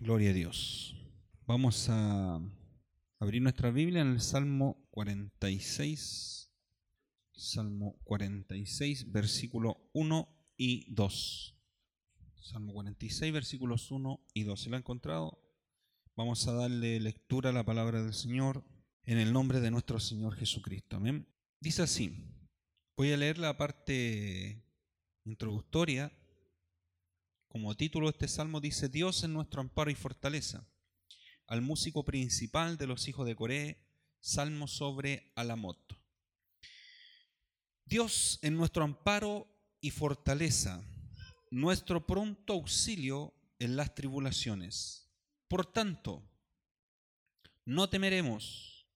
Gloria a Dios. Vamos a abrir nuestra Biblia en el Salmo 46. Salmo 46, versículo 1 y 2. Salmo 46, versículos 1 y 2. ¿Se lo ha encontrado? Vamos a darle lectura a la palabra del Señor en el nombre de nuestro Señor Jesucristo. Amén. Dice así. Voy a leer la parte introductoria como título de este salmo dice, Dios es nuestro amparo y fortaleza. Al músico principal de los hijos de Coré, salmo sobre Alamot. Dios es nuestro amparo y fortaleza, nuestro pronto auxilio en las tribulaciones. Por tanto, no temeremos,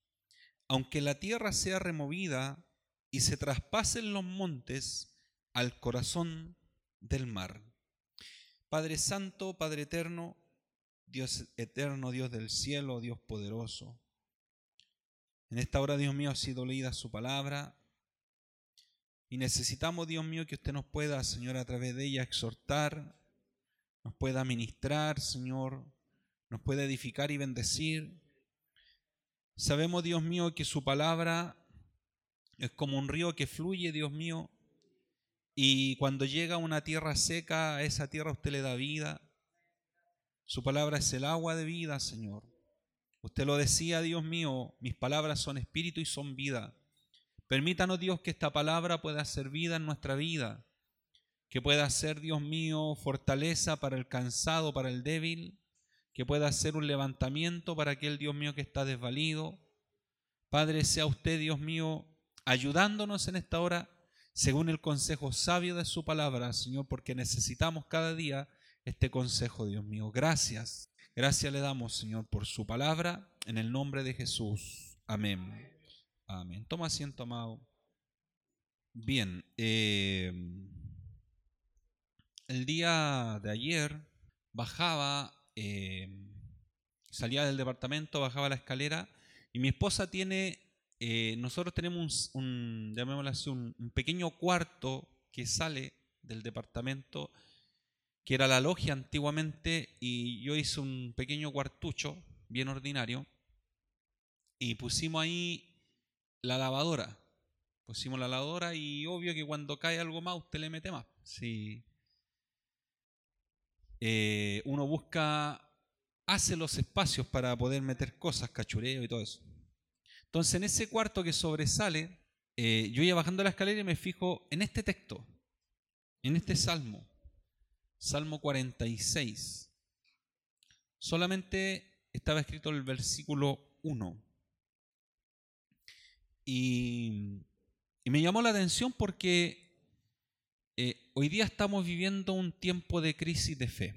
aunque la tierra sea removida y se traspasen los montes al corazón del mar Padre Santo, Padre Eterno, Dios eterno, Dios del cielo, Dios poderoso. En esta hora, Dios mío, ha sido leída su palabra y necesitamos, Dios mío, que usted nos pueda, Señor, a través de ella exhortar, nos pueda ministrar, Señor, nos pueda edificar y bendecir. Sabemos, Dios mío, que su palabra es como un río que fluye, Dios mío, y cuando llega a una tierra seca, a esa tierra usted le da vida. Su palabra es el agua de vida, Señor. Usted lo decía, Dios mío, mis palabras son espíritu y son vida. Permítanos, Dios, que esta palabra pueda ser vida en nuestra vida, que pueda ser, Dios mío, fortaleza para el cansado, para el débil, que pueda ser un levantamiento para aquel Dios mío que está desvalido. Padre, sea usted, Dios mío, ayudándonos en esta hora según el consejo sabio de su palabra, Señor, porque necesitamos cada día este consejo, Dios mío. Gracias. Gracias le damos, Señor, por su palabra, en el nombre de Jesús. Amén. Amén. Toma asiento, amado. Bien. Eh, el día de ayer bajaba, eh, salía del departamento, bajaba la escalera y mi esposa tiene eh, nosotros tenemos un, así, un, pequeño cuarto que sale del departamento, que era la logia antiguamente, y yo hice un pequeño cuartucho, bien ordinario, y pusimos ahí la lavadora. Pusimos la lavadora y obvio que cuando cae algo más usted le mete más. Si eh, uno busca, hace los espacios para poder meter cosas, cachureo y todo eso. Entonces, en ese cuarto que sobresale, eh, yo iba bajando la escalera y me fijo en este texto, en este salmo, Salmo 46. Solamente estaba escrito el versículo 1. Y, me llamó la atención porque eh, hoy día estamos viviendo un tiempo de crisis de fe.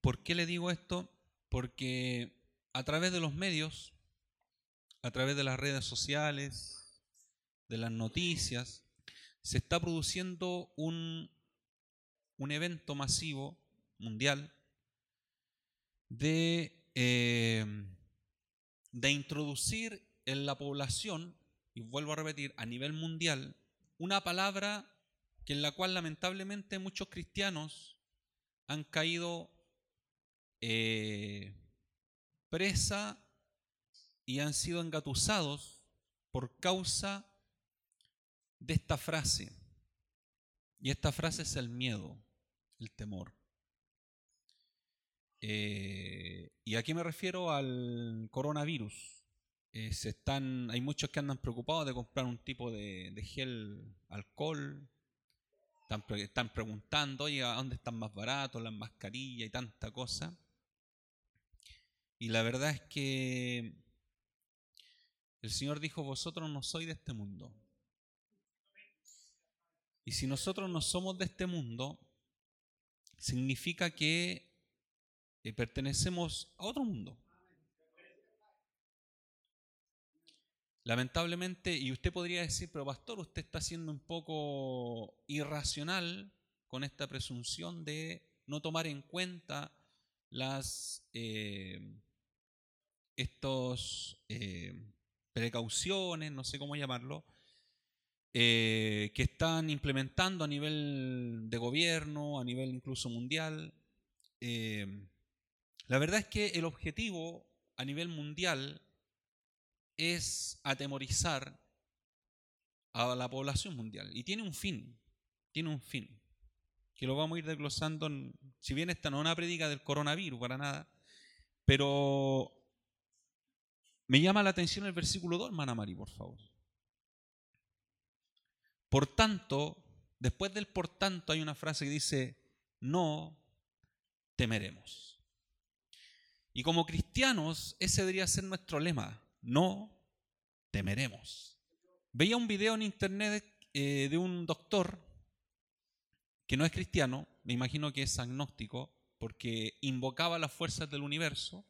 ¿Por qué le digo esto? Porque a través de los medios a través de las redes sociales, de las noticias, se está produciendo un, un evento masivo mundial de, eh, de introducir en la población, y vuelvo a repetir, a nivel mundial, una palabra que en la cual lamentablemente muchos cristianos han caído eh, presa y han sido engatusados por causa de esta frase. Y esta frase es el miedo, el temor. Eh, y aquí me refiero al coronavirus. Eh, se están, hay muchos que andan preocupados de comprar un tipo de, gel alcohol. Están, están preguntando, oye, ¿a dónde están más baratos las mascarillas y tanta cosa? Y la verdad es que el Señor dijo, vosotros no sois de este mundo. Y si nosotros no somos de este mundo, significa que eh, pertenecemos a otro mundo. Lamentablemente, y usted podría decir, pero pastor, usted está siendo un poco irracional con esta presunción de no tomar en cuenta las eh, estos eh, precauciones, no sé cómo llamarlo, eh, que están implementando a nivel de gobierno, a nivel incluso mundial. Eh, La verdad es que el objetivo a nivel mundial es atemorizar a la población mundial. Y tiene un fin, tiene un fin, que lo vamos a ir desglosando, si bien esta no es una predica del coronavirus para nada, pero me llama la atención el versículo 2, hermana Mari, por favor. Por tanto, después del por tanto hay una frase que dice, no temeremos. Y como cristianos, ese debería ser nuestro lema, no temeremos. Veía un video en internet eh, de un doctor que no es cristiano, me imagino que es agnóstico, porque invocaba las fuerzas del universo,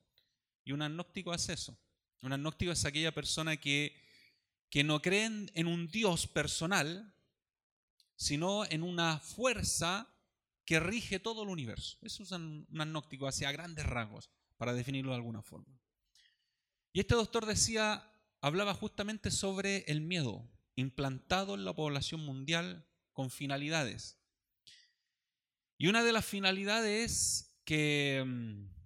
y un agnóstico es eso. Un agnóstico es aquella persona que, que no cree en un Dios personal, sino en una fuerza que rige todo el universo. Eso es un agnóstico hacia grandes rasgos, para definirlo de alguna forma. Y este doctor decía, hablaba justamente sobre el miedo implantado en la población mundial con finalidades. Y una de las finalidades es que, mm,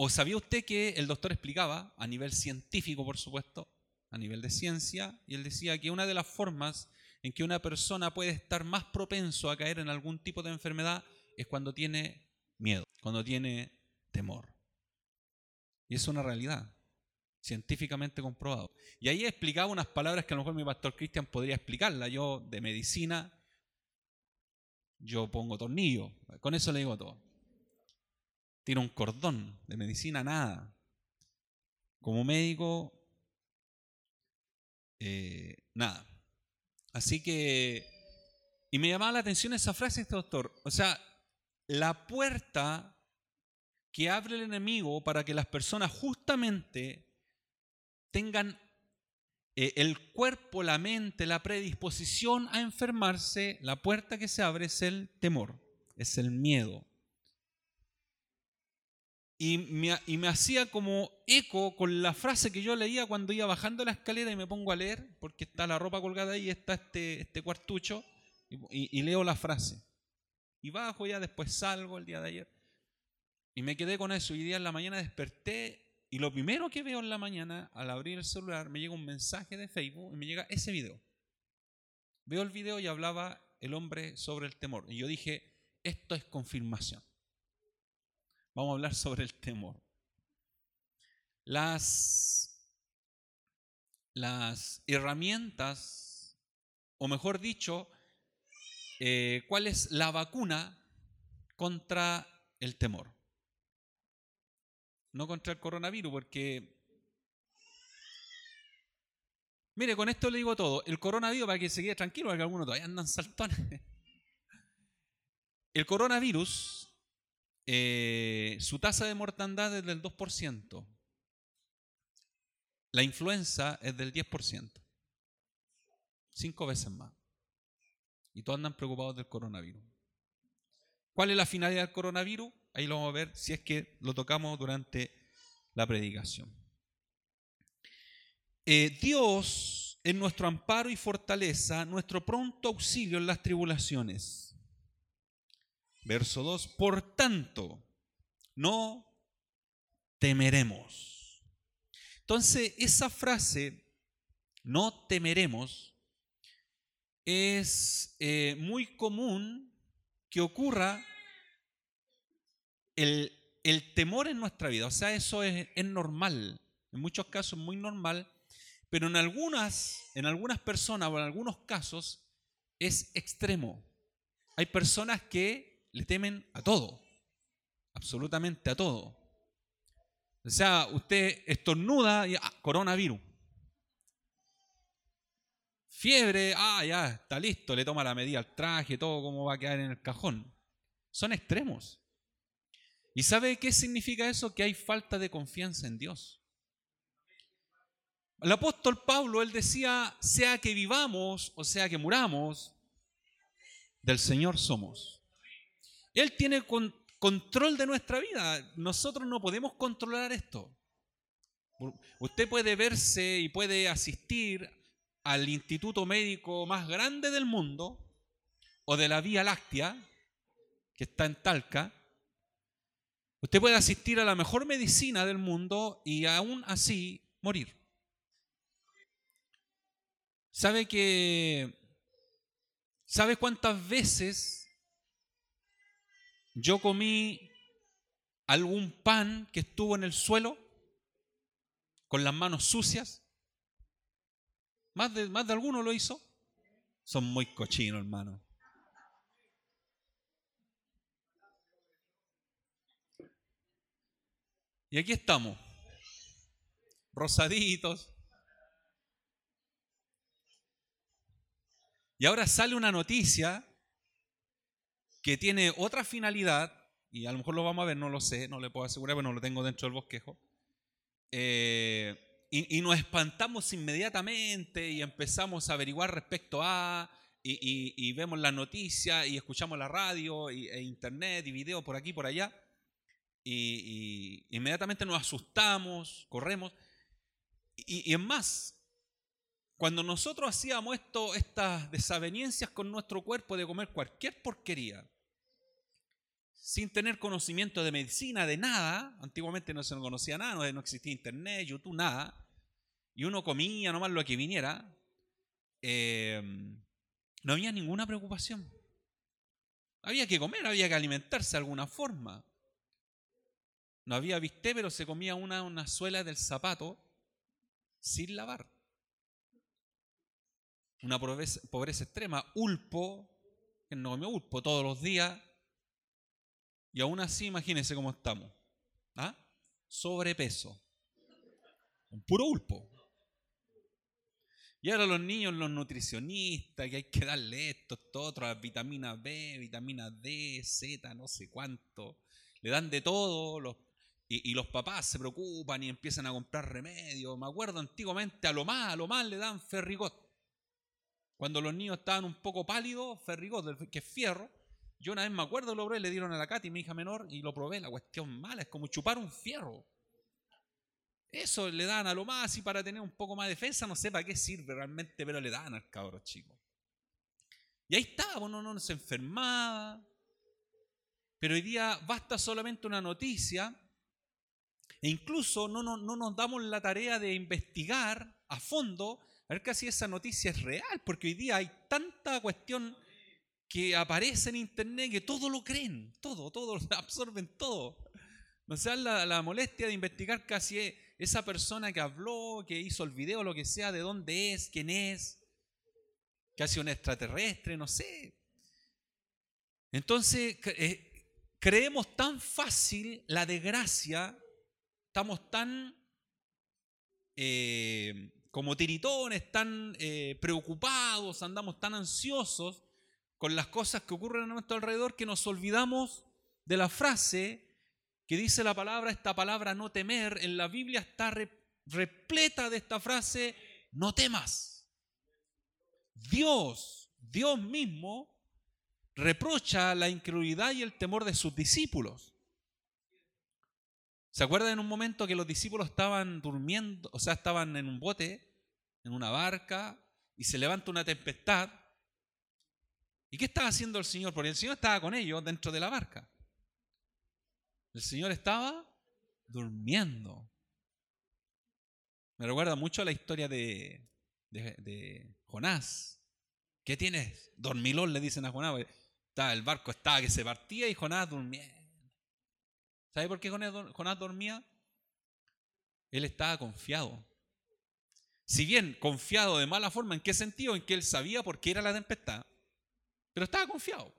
¿o sabía usted que el doctor explicaba, a nivel científico por supuesto, a nivel de ciencia, y él decía que una de las formas en que una persona puede estar más propenso a caer en algún tipo de enfermedad es cuando tiene miedo, cuando tiene temor. Y es una realidad científicamente comprobado. Y ahí explicaba unas palabras que a lo mejor mi pastor Cristian podría explicarla. Yo de medicina, yo pongo tornillo, con eso le digo todo. Tiro un cordón, de medicina nada. Como médico, eh, nada. Así que, y me llamaba la atención esa frase este doctor. O sea, la puerta que abre el enemigo para que las personas justamente tengan eh, el cuerpo, la mente, la predisposición a enfermarse, la puerta que se abre es el temor, es el miedo. Y me, hacía como eco con la frase que yo leía cuando iba bajando la escalera y me pongo a leer, porque está la ropa colgada ahí, está este, este cuartucho, y, y leo la frase. Y bajo ya, después salgo el día de ayer. Y me quedé con eso. Y día en la mañana desperté y lo primero que veo en la mañana, al abrir el celular, me llega un mensaje de Facebook y me llega ese video. Veo el video y hablaba el hombre sobre el temor. Y yo dije, esto es confirmación. Vamos a hablar sobre el temor. Las, herramientas, o mejor dicho, eh, cuál es la vacuna contra el temor no contra el coronavirus, porque... Mire, con esto le digo todo. El coronavirus, para que se quede tranquilo, porque algunos todavía andan saltones. El coronavirus, eh, su tasa de mortandad es del 2%. La influenza es del 10%. Cinco veces más. Y todos andan preocupados del coronavirus. ¿Cuál es la finalidad del coronavirus? Ahí lo vamos a ver si es que lo tocamos durante la predicación. Eh, Dios es nuestro amparo y fortaleza, nuestro pronto auxilio en las tribulaciones. Verso 2, por tanto, no temeremos. Entonces, esa frase, no temeremos, es eh, muy común que ocurra el, temor en nuestra vida. O sea, eso es, normal, en muchos casos muy normal, pero en algunas, en algunas personas o en algunos casos es extremo. Hay personas que le temen a todo, absolutamente a todo. O sea, usted estornuda y ah, coronavirus. Fiebre, ah, ya, está listo, le toma la medida al traje, todo como va a quedar en el cajón. Son extremos. ¿Y sabe qué significa eso? Que hay falta de confianza en Dios. El apóstol Pablo, él decía, sea que vivamos o sea que muramos, del Señor somos. Él tiene control de nuestra vida. Nosotros no podemos controlar esto. Usted puede verse y puede asistir al instituto médico más grande del mundo o de la Vía Láctea, que está en Talca, Usted puede asistir a la mejor medicina del mundo y aún así morir. ¿Sabe que... ¿Sabe cuántas veces yo comí algún pan que estuvo en el suelo con las manos sucias? ¿Más de, más de alguno lo hizo? Son muy cochinos, hermano. Y aquí estamos, rosaditos. Y ahora sale una noticia que tiene otra finalidad, y a lo mejor lo vamos a ver, no lo sé, no le puedo asegurar, pero no lo tengo dentro del bosquejo. Eh, y, nos espantamos inmediatamente y empezamos a averiguar respecto a, y, vemos la noticia y escuchamos la radio e internet y video por aquí por allá y, inmediatamente nos asustamos, corremos. Y, es más, cuando nosotros hacíamos estas desavenencias con nuestro cuerpo de comer cualquier porquería, sin tener conocimiento de medicina, de nada, antiguamente no se conocía nada, no existía internet, YouTube, nada, y uno comía nomás lo que viniera, eh, no había ninguna preocupación. Había que comer, había que alimentarse de alguna forma. No había viste, pero se comía una suela del zapato sin lavar. Una pobreza, extrema. Ulpo, que no comió ulpo todos los días. Y aún así, imagínense cómo estamos. ¿Ah? Sobrepeso. Un puro ulpo. Y ahora los niños, los nutricionistas, que hay que darle esto, esto, otro, vitamina B, vitamina D, Z, no sé cuánto. Le dan de todo, los y, los papás se preocupan y empiezan a comprar remedios. Me acuerdo antiguamente, a lo más, a lo más le dan ferrigot. Cuando los niños estaban un poco pálidos, ferrigot, que es fierro. Yo una vez me acuerdo, lo probé, le dieron a la Katy, mi hija menor, y lo probé. La cuestión mala, es como chupar un fierro. Eso le dan a lo más y para tener un poco más de defensa, no sé para qué sirve realmente, pero le dan al cabro chico. Y ahí estaba, uno no se enfermaba. Pero hoy día basta solamente una noticia e incluso no, no, no, nos damos la tarea de investigar a fondo a ver si esa noticia es real, porque hoy día hay tanta cuestión que aparece en internet que todo lo creen, todo, todo, absorben todo. No se da la, molestia de investigar casi esa persona que habló, que hizo el video, lo que sea, de dónde es, quién es, casi un extraterrestre, no sé. Entonces, eh, creemos tan fácil la desgracia estamos tan eh, como tiritones, tan eh, preocupados, andamos tan ansiosos con las cosas que ocurren a nuestro alrededor que nos olvidamos de la frase que dice la palabra, esta palabra no temer, en la Biblia está repleta de esta frase, no temas. Dios, Dios mismo, reprocha la incredulidad y el temor de sus discípulos. ¿Se acuerdan en un momento que los discípulos estaban durmiendo, o sea, estaban en un bote, en una barca, y se levanta una tempestad? ¿Y qué estaba haciendo el Señor? Porque el Señor estaba con ellos dentro de la barca. El Señor estaba durmiendo. Me recuerda mucho la historia de, de, Jonás. ¿Qué tienes? Dormilón le dicen a Jonás. el barco estaba que se partía y Jonás durmiendo. ¿Sabe por qué Jonás dormía? Él estaba confiado. Si bien confiado de mala forma, ¿en qué sentido? En que él sabía por qué era la tempestad, pero estaba confiado.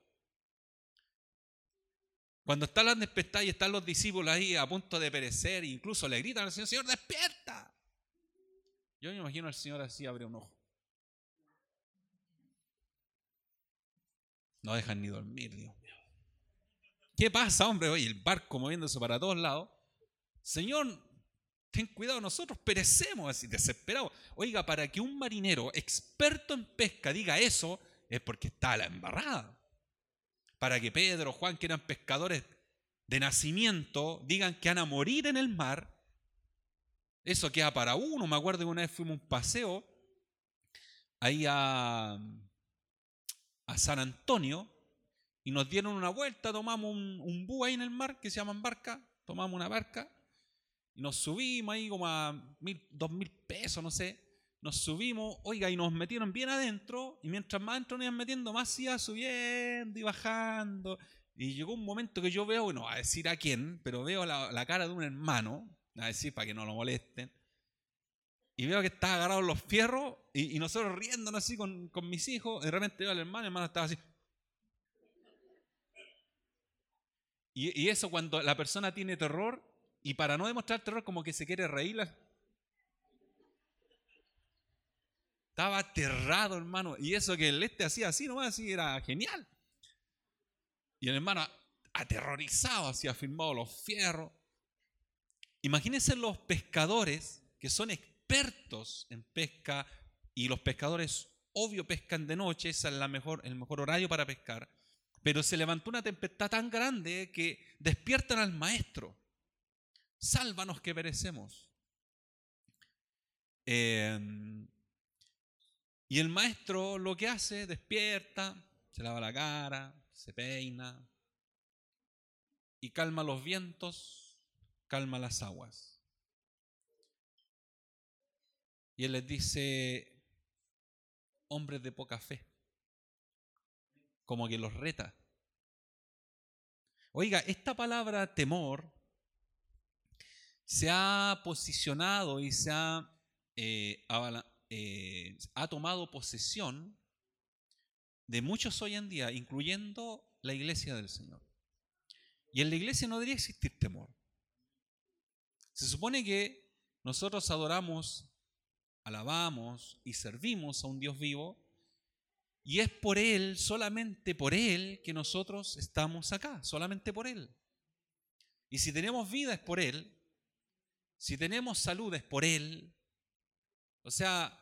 Cuando está la tempestad y están los discípulos ahí a punto de perecer, incluso le gritan al Señor, Señor, despierta. Yo me imagino al Señor así abre un ojo. No dejan ni dormir, Dios. ¿Qué pasa, hombre? Oye, el barco moviéndose para todos lados. Señor, ten cuidado, nosotros perecemos así, desesperados. Oiga, para que un marinero experto en pesca diga eso, es porque está a la embarrada. Para que Pedro, Juan, que eran pescadores de nacimiento, digan que van a morir en el mar, eso queda para uno. Me acuerdo que una vez fuimos un paseo ahí a, a San Antonio y nos dieron una vuelta, tomamos un, un ahí en el mar que se llama barca, tomamos una barca y nos subimos ahí como a mil, dos mil pesos, no sé. Nos subimos, oiga, y nos metieron bien adentro, y mientras más adentro nos iban metiendo, más iba subiendo y bajando. Y llegó un momento que yo veo, no a decir a quién, pero veo la, cara de un hermano, a decir para que no lo molesten, y veo que está agarrado en los fierros, y, nosotros riéndonos así con, con, mis hijos, y de repente veo al hermano, y el hermano estaba así. Y, eso cuando la persona tiene terror, y para no demostrar terror, como que se quiere reír. Estaba aterrado, hermano. Y eso que el este hacía así nomás, así era genial. Y el hermano aterrorizado, así afirmado los fierros. Imagínense los pescadores que son expertos en pesca y los pescadores obvio pescan de noche, ese es el mejor horario para pescar. Pero se levantó una tempestad tan grande que despiertan al maestro sálvanos que perecemos. Em, y el maestro lo que hace, despierta, se lava la cara, se peina y calma los vientos, calma las aguas. Y él les dice, hombres de poca fe, como que los reta. Oiga, esta palabra temor se ha posicionado y se ha, eh, eh, ha tomado posesión de muchos hoy en día, incluyendo la iglesia del Señor. Y en la iglesia no debería existir temor. Se supone que nosotros adoramos, alabamos y servimos a un Dios vivo, y es por Él, solamente por Él, que nosotros estamos acá, solamente por Él. Y si tenemos vida es por Él, si tenemos salud es por Él. O sea,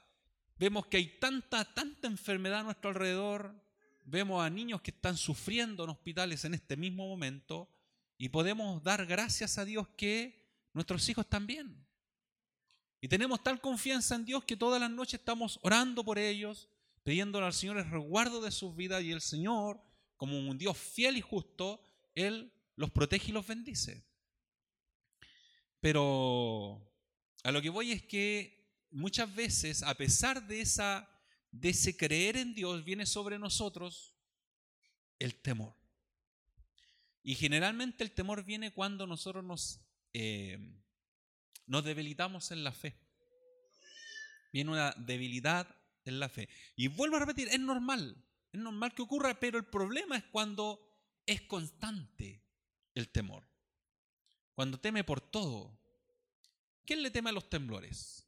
vemos que hay tanta, tanta enfermedad a nuestro alrededor. Vemos a niños que están sufriendo en hospitales en este mismo momento y podemos dar gracias a Dios que nuestros hijos están bien. Y tenemos tal confianza en Dios que todas las noches estamos orando por ellos, pidiéndole al Señor el resguardo de sus vidas y el Señor, como un Dios fiel y justo, Él los protege y los bendice. Pero a lo que voy es que muchas veces, a pesar de, esa, de ese creer en Dios, viene sobre nosotros el temor. Y generalmente el temor viene cuando nosotros nos, eh, nos debilitamos en la fe. Viene una debilidad en la fe. Y vuelvo a repetir, es normal, es normal que ocurra, pero el problema es cuando es constante el temor. Cuando teme por todo. ¿Quién le teme a los temblores?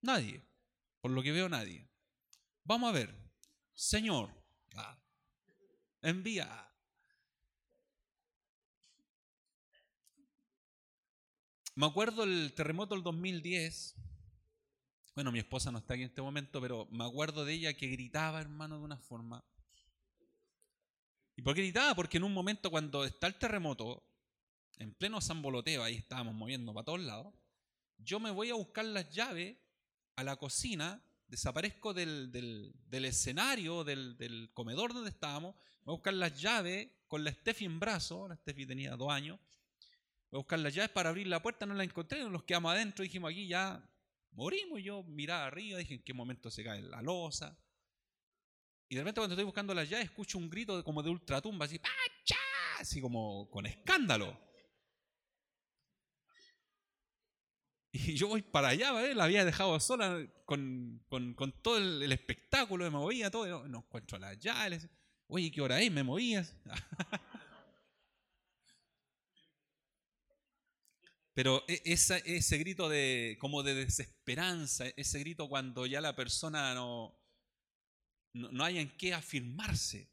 Nadie. Por lo que veo, nadie. Vamos a ver. Señor, ah, envía. Me acuerdo el terremoto del 2010. Bueno, mi esposa no está aquí en este momento, pero me acuerdo de ella que gritaba, hermano, de una forma. ¿Y por qué gritaba? Porque en un momento cuando está el terremoto, en pleno zamboloteo, ahí estábamos moviendo para todos lados, yo me voy a buscar las llaves a la cocina, desaparezco del, escenario, del, comedor donde estábamos, voy a buscar las llaves con la Steffi en brazo, la Steffi tenía dos años, voy a buscar las llaves para abrir la puerta, no la encontré, nos quedamos adentro, dijimos aquí ya morimos, yo miraba arriba, dije en qué momento se cae la losa. Y de repente cuando estoy buscando las llaves escucho un grito como de ultratumba, así, ¡pacha! Así como con escándalo. Y yo voy para allá, la había dejado sola con, todo el, espectáculo, me movía todo, no, encuentro las llaves. Oye, ¿qué hora es? ¿Me movías? Pero e, ese grito de, como de desesperanza, ese grito cuando ya la persona no, no, hay en qué afirmarse.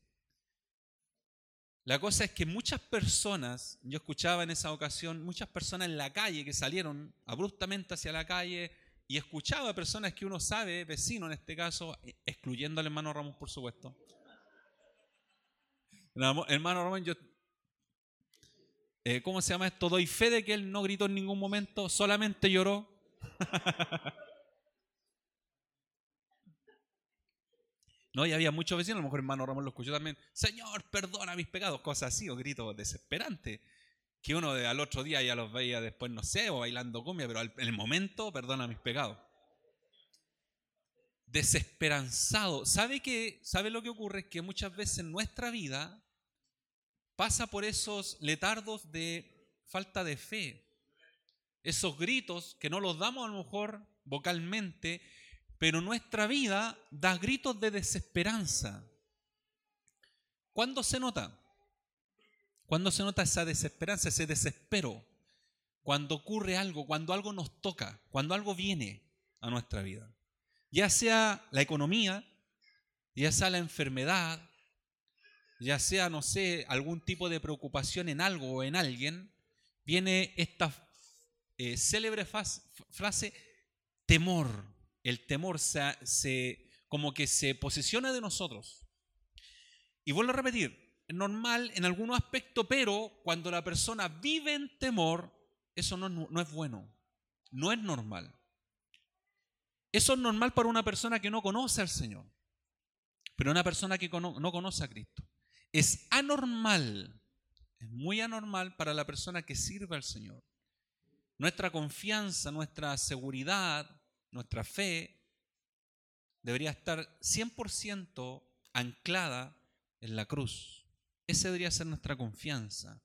La cosa es que muchas personas, yo escuchaba en esa ocasión, muchas personas en la calle que salieron abruptamente hacia la calle y escuchaba a personas que uno sabe, vecino en este caso, excluyendo al hermano Ramón, por supuesto. hermano Ramón, yo, eh, ¿cómo se llama esto? Doy fe de que él no gritó en ningún momento, solamente lloró. No, y había muchos vecinos, a lo mejor hermano Ramón lo escuchó también, Señor, perdona mis pecados, cosas así, o gritos desesperantes. que uno al otro día ya los veía después, no sé, o bailando cumbia, pero en el momento perdona mis pecados. Desesperanzado. ¿Sabe, que, ¿Sabe lo que ocurre? Es que muchas veces en nuestra vida pasa por esos letardos de falta de fe. Esos gritos que no los damos a lo mejor vocalmente, pero nuestra vida da gritos de desesperanza. ¿Cuándo se nota? ¿Cuándo se nota esa desesperanza, ese desespero? Cuando ocurre algo, cuando algo nos toca, cuando algo viene a nuestra vida. Ya sea la economía, ya sea la enfermedad, ya sea, no sé, algún tipo de preocupación en algo o en alguien, viene esta eh, célebre frase, temor. El temor se, como que se posiciona de nosotros. Y vuelvo a repetir, normal en algunos aspectos, pero cuando la persona vive en temor, eso no, no, es bueno, no es normal. Eso es normal para una persona que no conoce al Señor, pero una persona que no conoce a Cristo. Es anormal, es muy anormal para la persona que sirve al Señor. Nuestra confianza, nuestra seguridad, nuestra fe debería estar 100% anclada en la cruz. Esa debería ser nuestra confianza.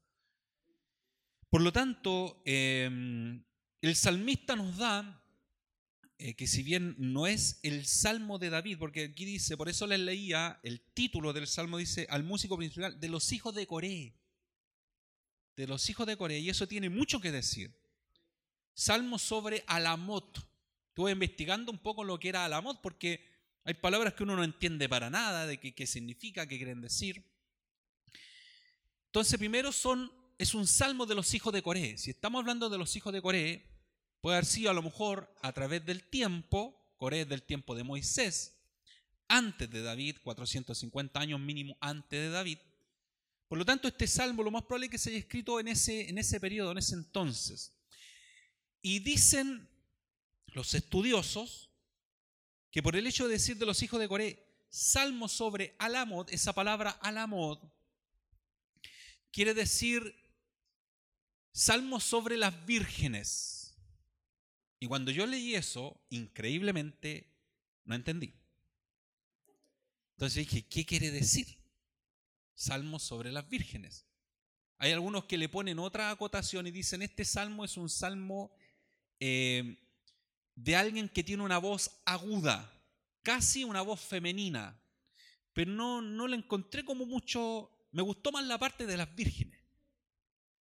Por lo tanto, em, el salmista nos da eh, que si bien no es el salmo de David, porque aquí dice, por eso les leía, el título del salmo dice al músico principal, de los hijos de Coré. De los hijos de Coré, y eso tiene mucho que decir. Salmo sobre Alamot. Estuve investigando un poco lo que era Alamot, porque hay palabras que uno no entiende para nada, de qué, qué significa, qué quieren decir. Entonces, primero son, es un salmo de los hijos de Coré. Si estamos hablando de los hijos de Coré, puede haber sido a lo mejor a través del tiempo, Coré es del tiempo de Moisés, antes de David, 450 años mínimo antes de David. Por lo tanto, este salmo lo más probable es que se haya escrito en ese, en ese periodo, en ese entonces. Y dicen los estudiosos que por el hecho de decir de los hijos de Coré, salmo sobre Alamod, esa palabra Alamod quiere decir salmo sobre las vírgenes. Y cuando yo leí eso, increíblemente no entendí. Entonces dije, ¿qué quiere decir? Salmo sobre las vírgenes. Hay algunos que le ponen otra acotación y dicen, este salmo es un salmo eh, de alguien que tiene una voz aguda, casi una voz femenina, pero no, no le encontré como mucho me gustó más la parte de las vírgenes.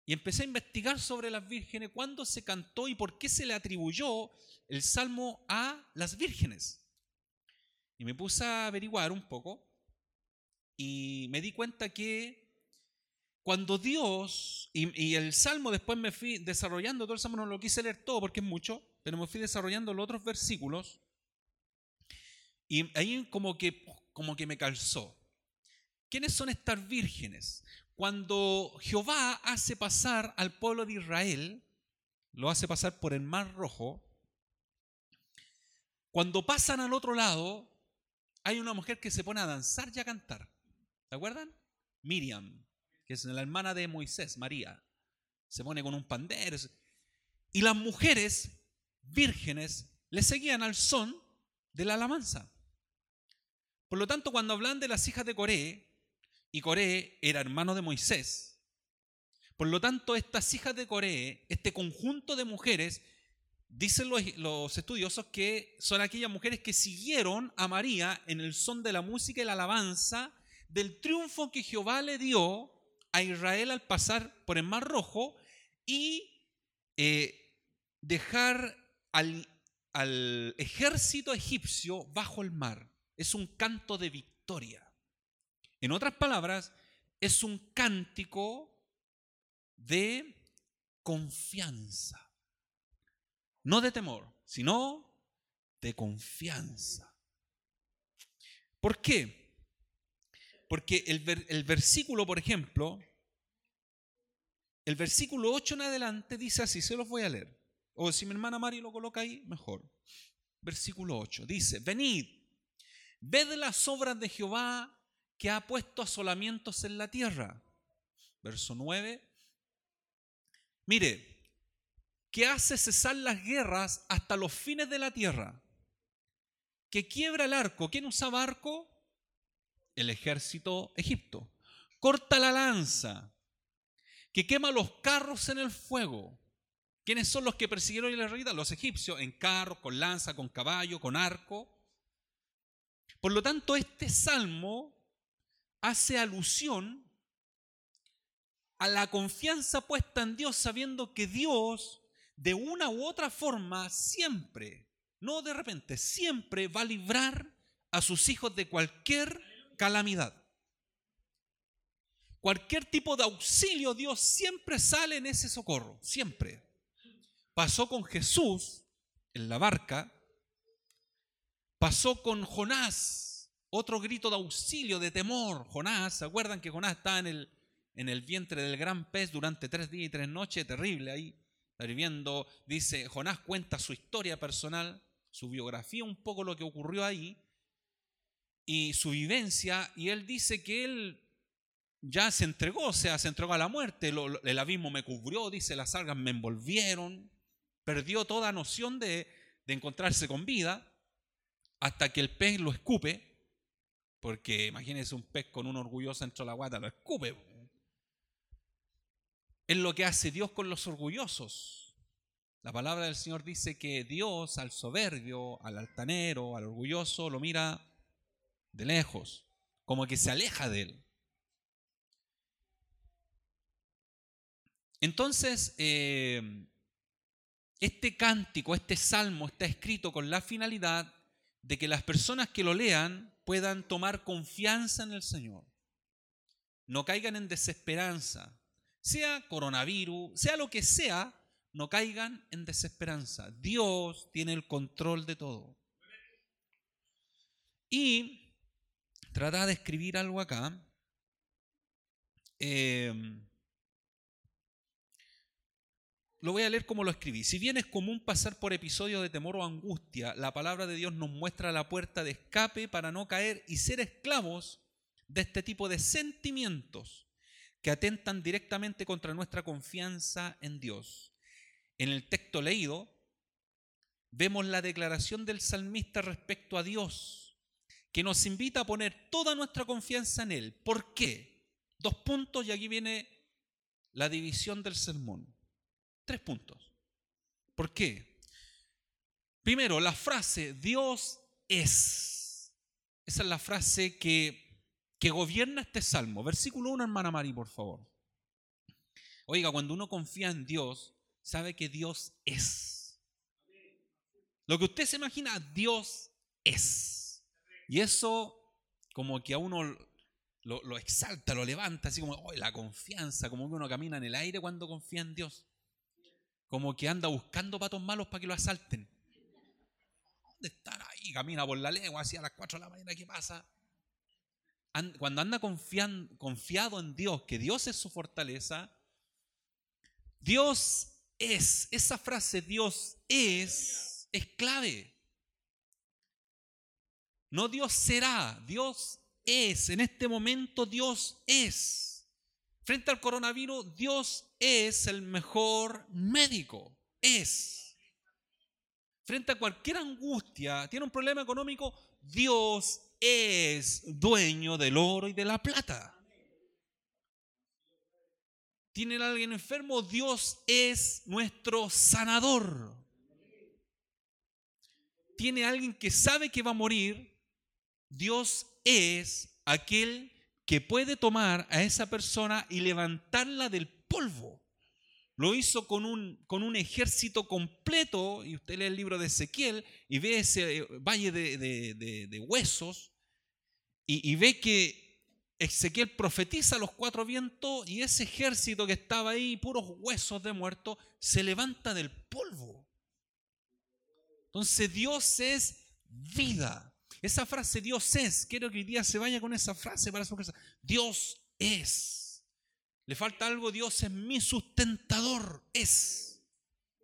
Y empecé a investigar sobre las vírgenes, cuándo se cantó y por qué se le atribuyó el salmo a las vírgenes. Y me puse a averiguar un poco y me di cuenta que cuando Dios, y, el salmo después me fui desarrollando, todo el salmo no lo quise leer todo porque es mucho, pero me fui desarrollando los otros versículos y ahí como que, como que me calzó. ¿Quiénes son estas vírgenes? Cuando Jehová hace pasar al pueblo de Israel, lo hace pasar por el mar rojo, cuando pasan al otro lado, hay una mujer que se pone a danzar y a cantar. ¿Se acuerdan? Miriam, que es la hermana de Moisés, María. Se pone con un pandero. Y las mujeres vírgenes le seguían al son de la alabanza. Por lo tanto, cuando hablan de las hijas de Coré, y Coré era hermano de Moisés. Por lo tanto, estas hijas de Coré, este conjunto de mujeres, dicen los, estudiosos que son aquellas mujeres que siguieron a María en el son de la música y la alabanza del triunfo que Jehová le dio a Israel al pasar por el Mar Rojo y eh, dejar al, al ejército egipcio bajo el mar. Es un canto de victoria. En otras palabras, es un cántico de confianza. No de temor, sino de confianza. ¿Por qué? Porque el, versículo, por ejemplo, el versículo 8 en adelante dice así, se los voy a leer. O si mi hermana Mari lo coloca ahí, mejor. Versículo 8 dice, venid, ved las obras de Jehová que ha puesto asolamientos en la tierra. Verso 9. Mire, que hace cesar las guerras hasta los fines de la tierra, que quiebra el arco. ¿Quién usaba arco? El ejército egipto. Corta la lanza, que quema los carros en el fuego. ¿Quiénes son los que persiguieron la realidad? Los egipcios, en carro, con lanza, con caballo, con arco. Por lo tanto, este salmo hace alusión a la confianza puesta en Dios, sabiendo que Dios, de una u otra forma, siempre, no de repente, siempre va a librar a sus hijos de cualquier calamidad. Cualquier tipo de auxilio, Dios siempre sale en ese socorro, siempre. Pasó con Jesús en la barca, pasó con Jonás, otro grito de auxilio, de temor. Jonás, ¿se acuerdan que Jonás estaba en el, en el vientre del gran pez durante tres días y tres noches? Terrible ahí, viviendo. Dice, Jonás cuenta su historia personal, su biografía, un poco lo que ocurrió ahí y su vivencia, y él dice que él ya se entregó, o sea, se entregó a la muerte, el abismo me cubrió, dice, las algas me envolvieron, perdió toda noción de, encontrarse con vida, hasta que el pez lo escupe, porque imagínense un pez con un orgulloso dentro de la guata, lo escupe. Es lo que hace Dios con los orgullosos. La palabra del Señor dice que Dios al soberbio, al altanero, al orgulloso, lo mira de lejos, como que se aleja de él. Entonces, eh, este cántico, este salmo está escrito con la finalidad de que las personas que lo lean puedan tomar confianza en el Señor. No caigan en desesperanza. Sea coronavirus, sea lo que sea, no caigan en desesperanza. Dios tiene el control de todo. Y trata de escribir algo acá. Eh, lo voy a leer como lo escribí. Si bien es común pasar por episodios de temor o angustia, la palabra de Dios nos muestra la puerta de escape para no caer y ser esclavos de este tipo de sentimientos que atentan directamente contra nuestra confianza en Dios. En el texto leído vemos la declaración del salmista respecto a Dios, que nos invita a poner toda nuestra confianza en Él. ¿Por qué? Dos puntos y aquí viene la división del sermón. Tres puntos. ¿Por qué? Primero, la frase Dios es. Esa es la frase que, que gobierna este salmo. Versículo 1, hermana Mari, por favor. Oiga, cuando uno confía en Dios, sabe que Dios es. Lo que usted se imagina, Dios es. Y eso como que a uno lo, lo exalta, lo levanta, así como la confianza, como que uno camina en el aire cuando confía en Dios como que anda buscando patos malos para que lo asalten. ¿Dónde están ahí? Camina por la lengua, así a las 4 de la mañana, ¿qué pasa? Cuando anda confiado en Dios, que Dios es su fortaleza, Dios es, esa frase Dios es, es clave. No Dios será, Dios es. En este momento Dios es. Frente al coronavirus, Dios es el mejor médico. Es. Frente a cualquier angustia, tiene un problema económico, Dios es dueño del oro y de la plata. Tiene alguien enfermo, Dios es nuestro sanador. Tiene alguien que sabe que va a morir, Dios es aquel que puede tomar a esa persona y levantarla del polvo. Lo hizo con un, con un ejército completo, y usted lee el libro de Ezequiel y ve ese eh, valle de, huesos, y, y ve que Ezequiel profetiza los cuatro vientos y ese ejército que estaba ahí, puros huesos de muertos, se levanta del polvo. Entonces Dios es vida. Esa frase Dios es, quiero que hoy día se vaya con esa frase para su casa. Dios es. Le falta algo, Dios es mi sustentador, es.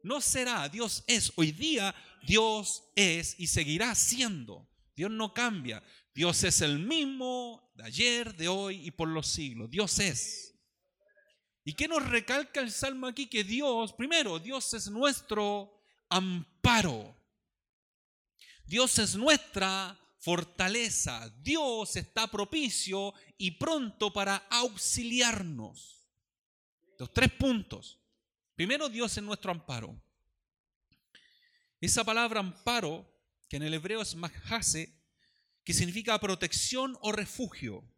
No será, Dios es. Hoy día Dios es y seguirá siendo. Dios no cambia. Dios es el mismo de ayer, de hoy y por los siglos. Dios es. ¿Y qué nos recalca el Salmo aquí? Que Dios, primero, Dios es nuestro amparo. Dios es nuestra fortaleza. Dios está propicio y pronto para auxiliarnos. Los tres puntos. Primero, Dios es nuestro amparo. Esa palabra amparo, que en el hebreo es mahase, que significa protección o refugio.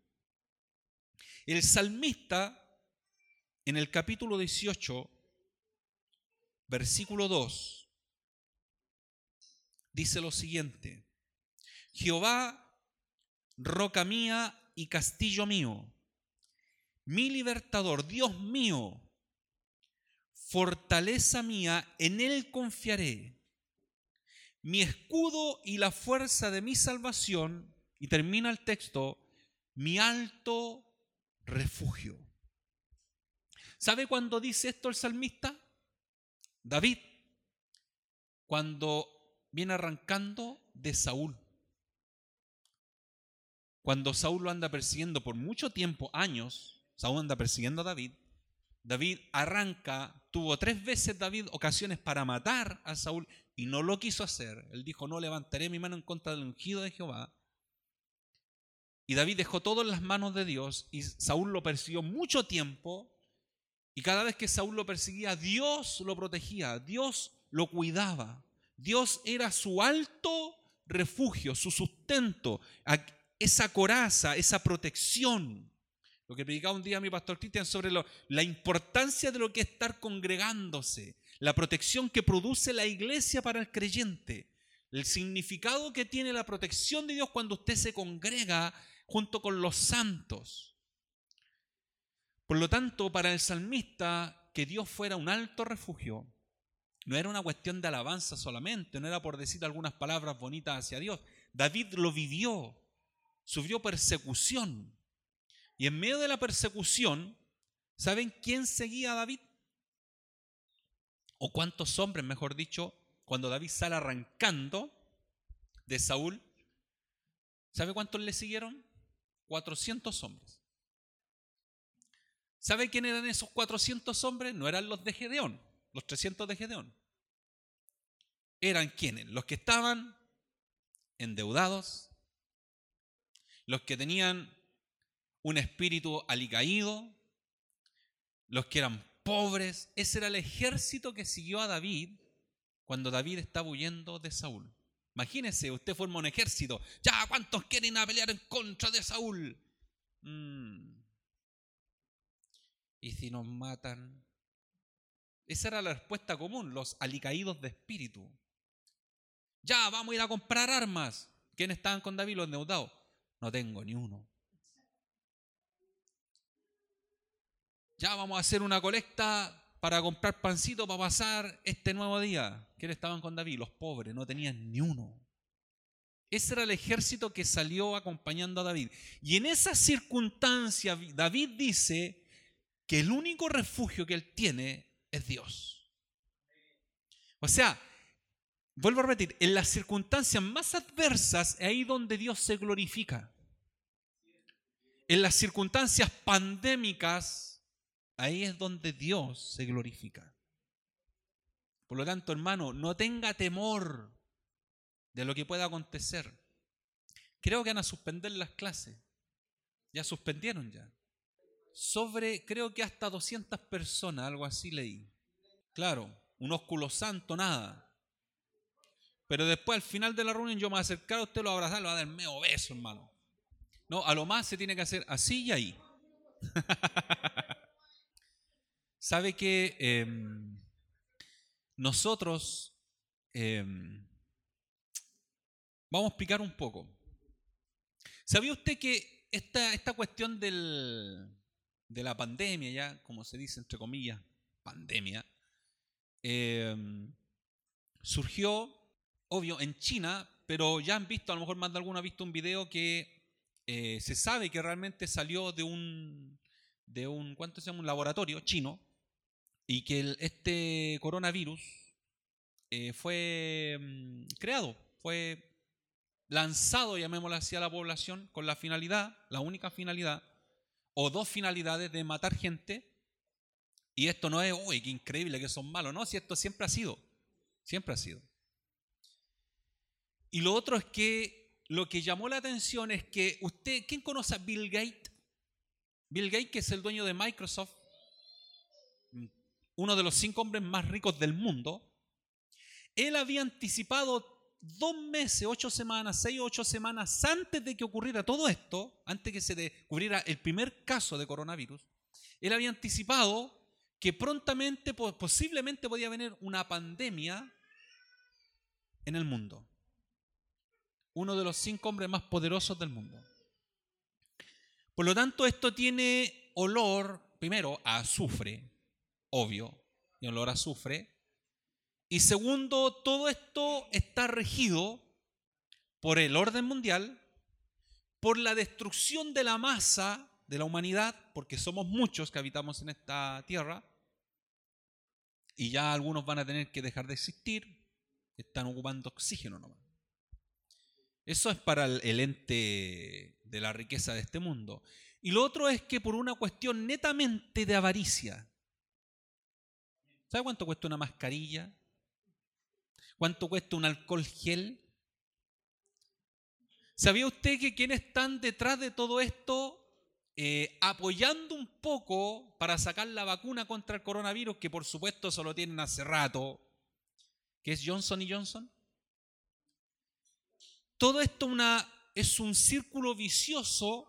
El salmista, en el capítulo 18, versículo 2, dice lo siguiente. Jehová, roca mía y castillo mío, mi libertador, Dios mío, fortaleza mía, en él confiaré, mi escudo y la fuerza de mi salvación, y termina el texto, mi alto refugio. ¿Sabe cuándo dice esto el salmista? David, cuando viene arrancando de Saúl. Cuando Saúl lo anda persiguiendo por mucho tiempo, años, Saúl anda persiguiendo a David. David arranca, tuvo tres veces David ocasiones para matar a Saúl y no lo quiso hacer. Él dijo, no levantaré mi mano en contra del ungido de Jehová. Y David dejó todo en las manos de Dios y Saúl lo persiguió mucho tiempo. Y cada vez que Saúl lo perseguía, Dios lo protegía, Dios lo cuidaba. Dios era su alto refugio, su sustento esa coraza, esa protección. Lo que predicaba un día mi pastor Cristian sobre la importancia de lo que es estar congregándose, la protección que produce la iglesia para el creyente, el significado que tiene la protección de Dios cuando usted se congrega junto con los santos. Por lo tanto, para el salmista, que Dios fuera un alto refugio, no era una cuestión de alabanza solamente, no era por decir algunas palabras bonitas hacia Dios. David lo vivió sufrió persecución. Y en medio de la persecución, ¿saben quién seguía a David? ¿O cuántos hombres, mejor dicho, cuando David sale arrancando de Saúl? ¿Sabe cuántos le siguieron? 400 hombres. ¿Sabe quién eran esos 400 hombres? No eran los de Gedeón, los 300 de Gedeón. Eran quienes? Los que estaban endeudados, los que tenían un espíritu alicaído, los que eran pobres. Ese era el ejército que siguió a David cuando David estaba huyendo de Saúl. Imagínese, usted forma un ejército. Ya, ¿cuántos quieren a pelear en contra de Saúl? Mm. ¿Y si nos matan? Esa era la respuesta común, los alicaídos de espíritu. Ya, vamos a ir a comprar armas. ¿Quiénes estaban con David? Los endeudados. No tengo ni uno. Ya vamos a hacer una colecta para comprar pancito para pasar este nuevo día. ¿Quiénes estaban con David? Los pobres, no tenían ni uno. Ese era el ejército que salió acompañando a David. Y en esa circunstancia, David dice que el único refugio que él tiene es Dios. O sea, Vuelvo a repetir, en las circunstancias más adversas es ahí donde Dios se glorifica. En las circunstancias pandémicas, ahí es donde Dios se glorifica. Por lo tanto, hermano, no tenga temor de lo que pueda acontecer. Creo que van a suspender las clases. Ya suspendieron ya. Sobre, creo que hasta 200 personas, algo así leí. Claro, un ósculo santo, nada. Pero después al final de la reunión yo me voy a acercar a usted, lo voy a abrazar, lo voy a dar medio beso, hermano. No, a lo más se tiene que hacer así y ahí. ¿Sabe que em, nosotros em, vamos a explicar un poco? ¿Sabía usted que esta, esta cuestión del, de la pandemia, ya como se dice entre comillas, pandemia, em, surgió obvio, en China, pero ya han visto, a lo mejor más de alguno ha visto un video que eh, se sabe que realmente salió de un, de un, ¿cuánto se llama? Un laboratorio chino y que este coronavirus eh, fue mm, creado, fue lanzado, llamémoslo así, a la población con la finalidad, la única finalidad, o dos finalidades de matar gente Y esto no es, uy, qué increíble que son malos, no, si esto siempre ha sido, siempre ha sido. Y lo otro es que lo que llamó la atención es que usted, ¿quién conoce a Bill Gates? Bill Gates, que es el dueño de Microsoft, uno de los cinco hombres más ricos del mundo, él había anticipado dos meses, ocho semanas, seis o ocho semanas antes de que ocurriera todo esto, antes que se descubriera el primer caso de coronavirus, él había anticipado que prontamente, posiblemente podía venir una pandemia en el mundo. Uno de los cinco hombres más poderosos del mundo. Por lo tanto, esto tiene olor, primero, a azufre, obvio, y olor a azufre, y segundo, todo esto está regido por el orden mundial, por la destrucción de la masa de la humanidad, porque somos muchos que habitamos en esta tierra, y ya algunos van a tener que dejar de existir, están ocupando oxígeno nomás. Eso es para el ente de la riqueza de este mundo. Y lo otro es que por una cuestión netamente de avaricia. ¿Sabe cuánto cuesta una mascarilla? ¿Cuánto cuesta un alcohol gel? ¿Sabía usted que quienes están detrás de todo esto eh, apoyando un poco para sacar la vacuna contra el coronavirus, que por supuesto solo tienen hace rato, que es Johnson y Johnson? Todo esto es un círculo vicioso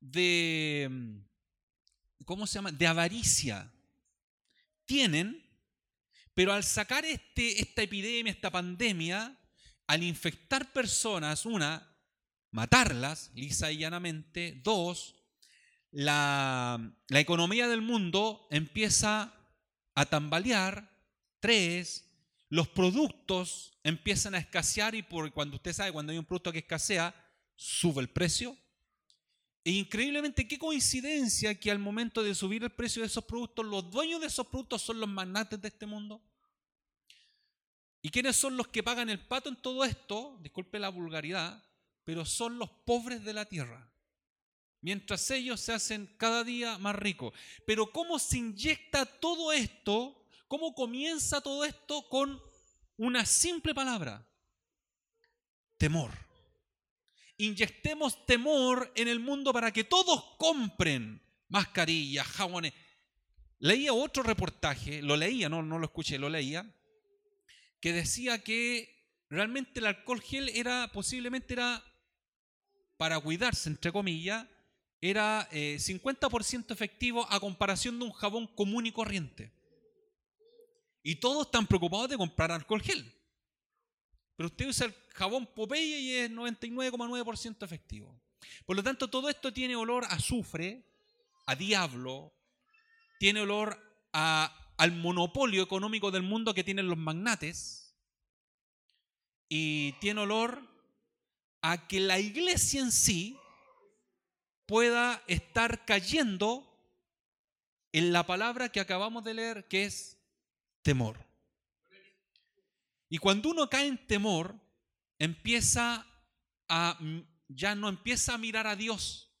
de, ¿cómo se llama? De avaricia. Tienen pero al sacar este, esta epidemia, esta pandemia, al infectar personas, una, matarlas lisa y llanamente, dos, la, la economía del mundo empieza a tambalear, tres, los productos empiezan a escasear y por, cuando usted sabe, cuando hay un producto que escasea, sube el precio. E increíblemente, qué coincidencia que al momento de subir el precio de esos productos, los dueños de esos productos son los magnates de este mundo. ¿Y quiénes son los que pagan el pato en todo esto? Disculpe la vulgaridad, pero son los pobres de la tierra. Mientras ellos se hacen cada día más ricos. Pero ¿cómo se inyecta todo esto? ¿Cómo comienza todo esto con una simple palabra? Temor. Inyectemos temor en el mundo para que todos compren mascarillas, jabones. Leía otro reportaje, lo leía, no, no lo escuché, lo leía, que decía que realmente el alcohol gel era posiblemente era para cuidarse, entre comillas, era 50% eh, efectivo a comparación de un jabón común y corriente. Y todos están preocupados de comprar alcohol gel. Pero usted usa el jabón Popeye y es 99,9% efectivo. Por lo tanto, todo esto tiene olor a azufre, a diablo, tiene olor a al monopolio económico del mundo que tienen los magnates y tiene olor a que la iglesia en sí pueda estar cayendo en la palabra que acabamos de leer, que es temor. Y cuando uno cae en temor, empieza a, ya no empieza a mirar a Dios.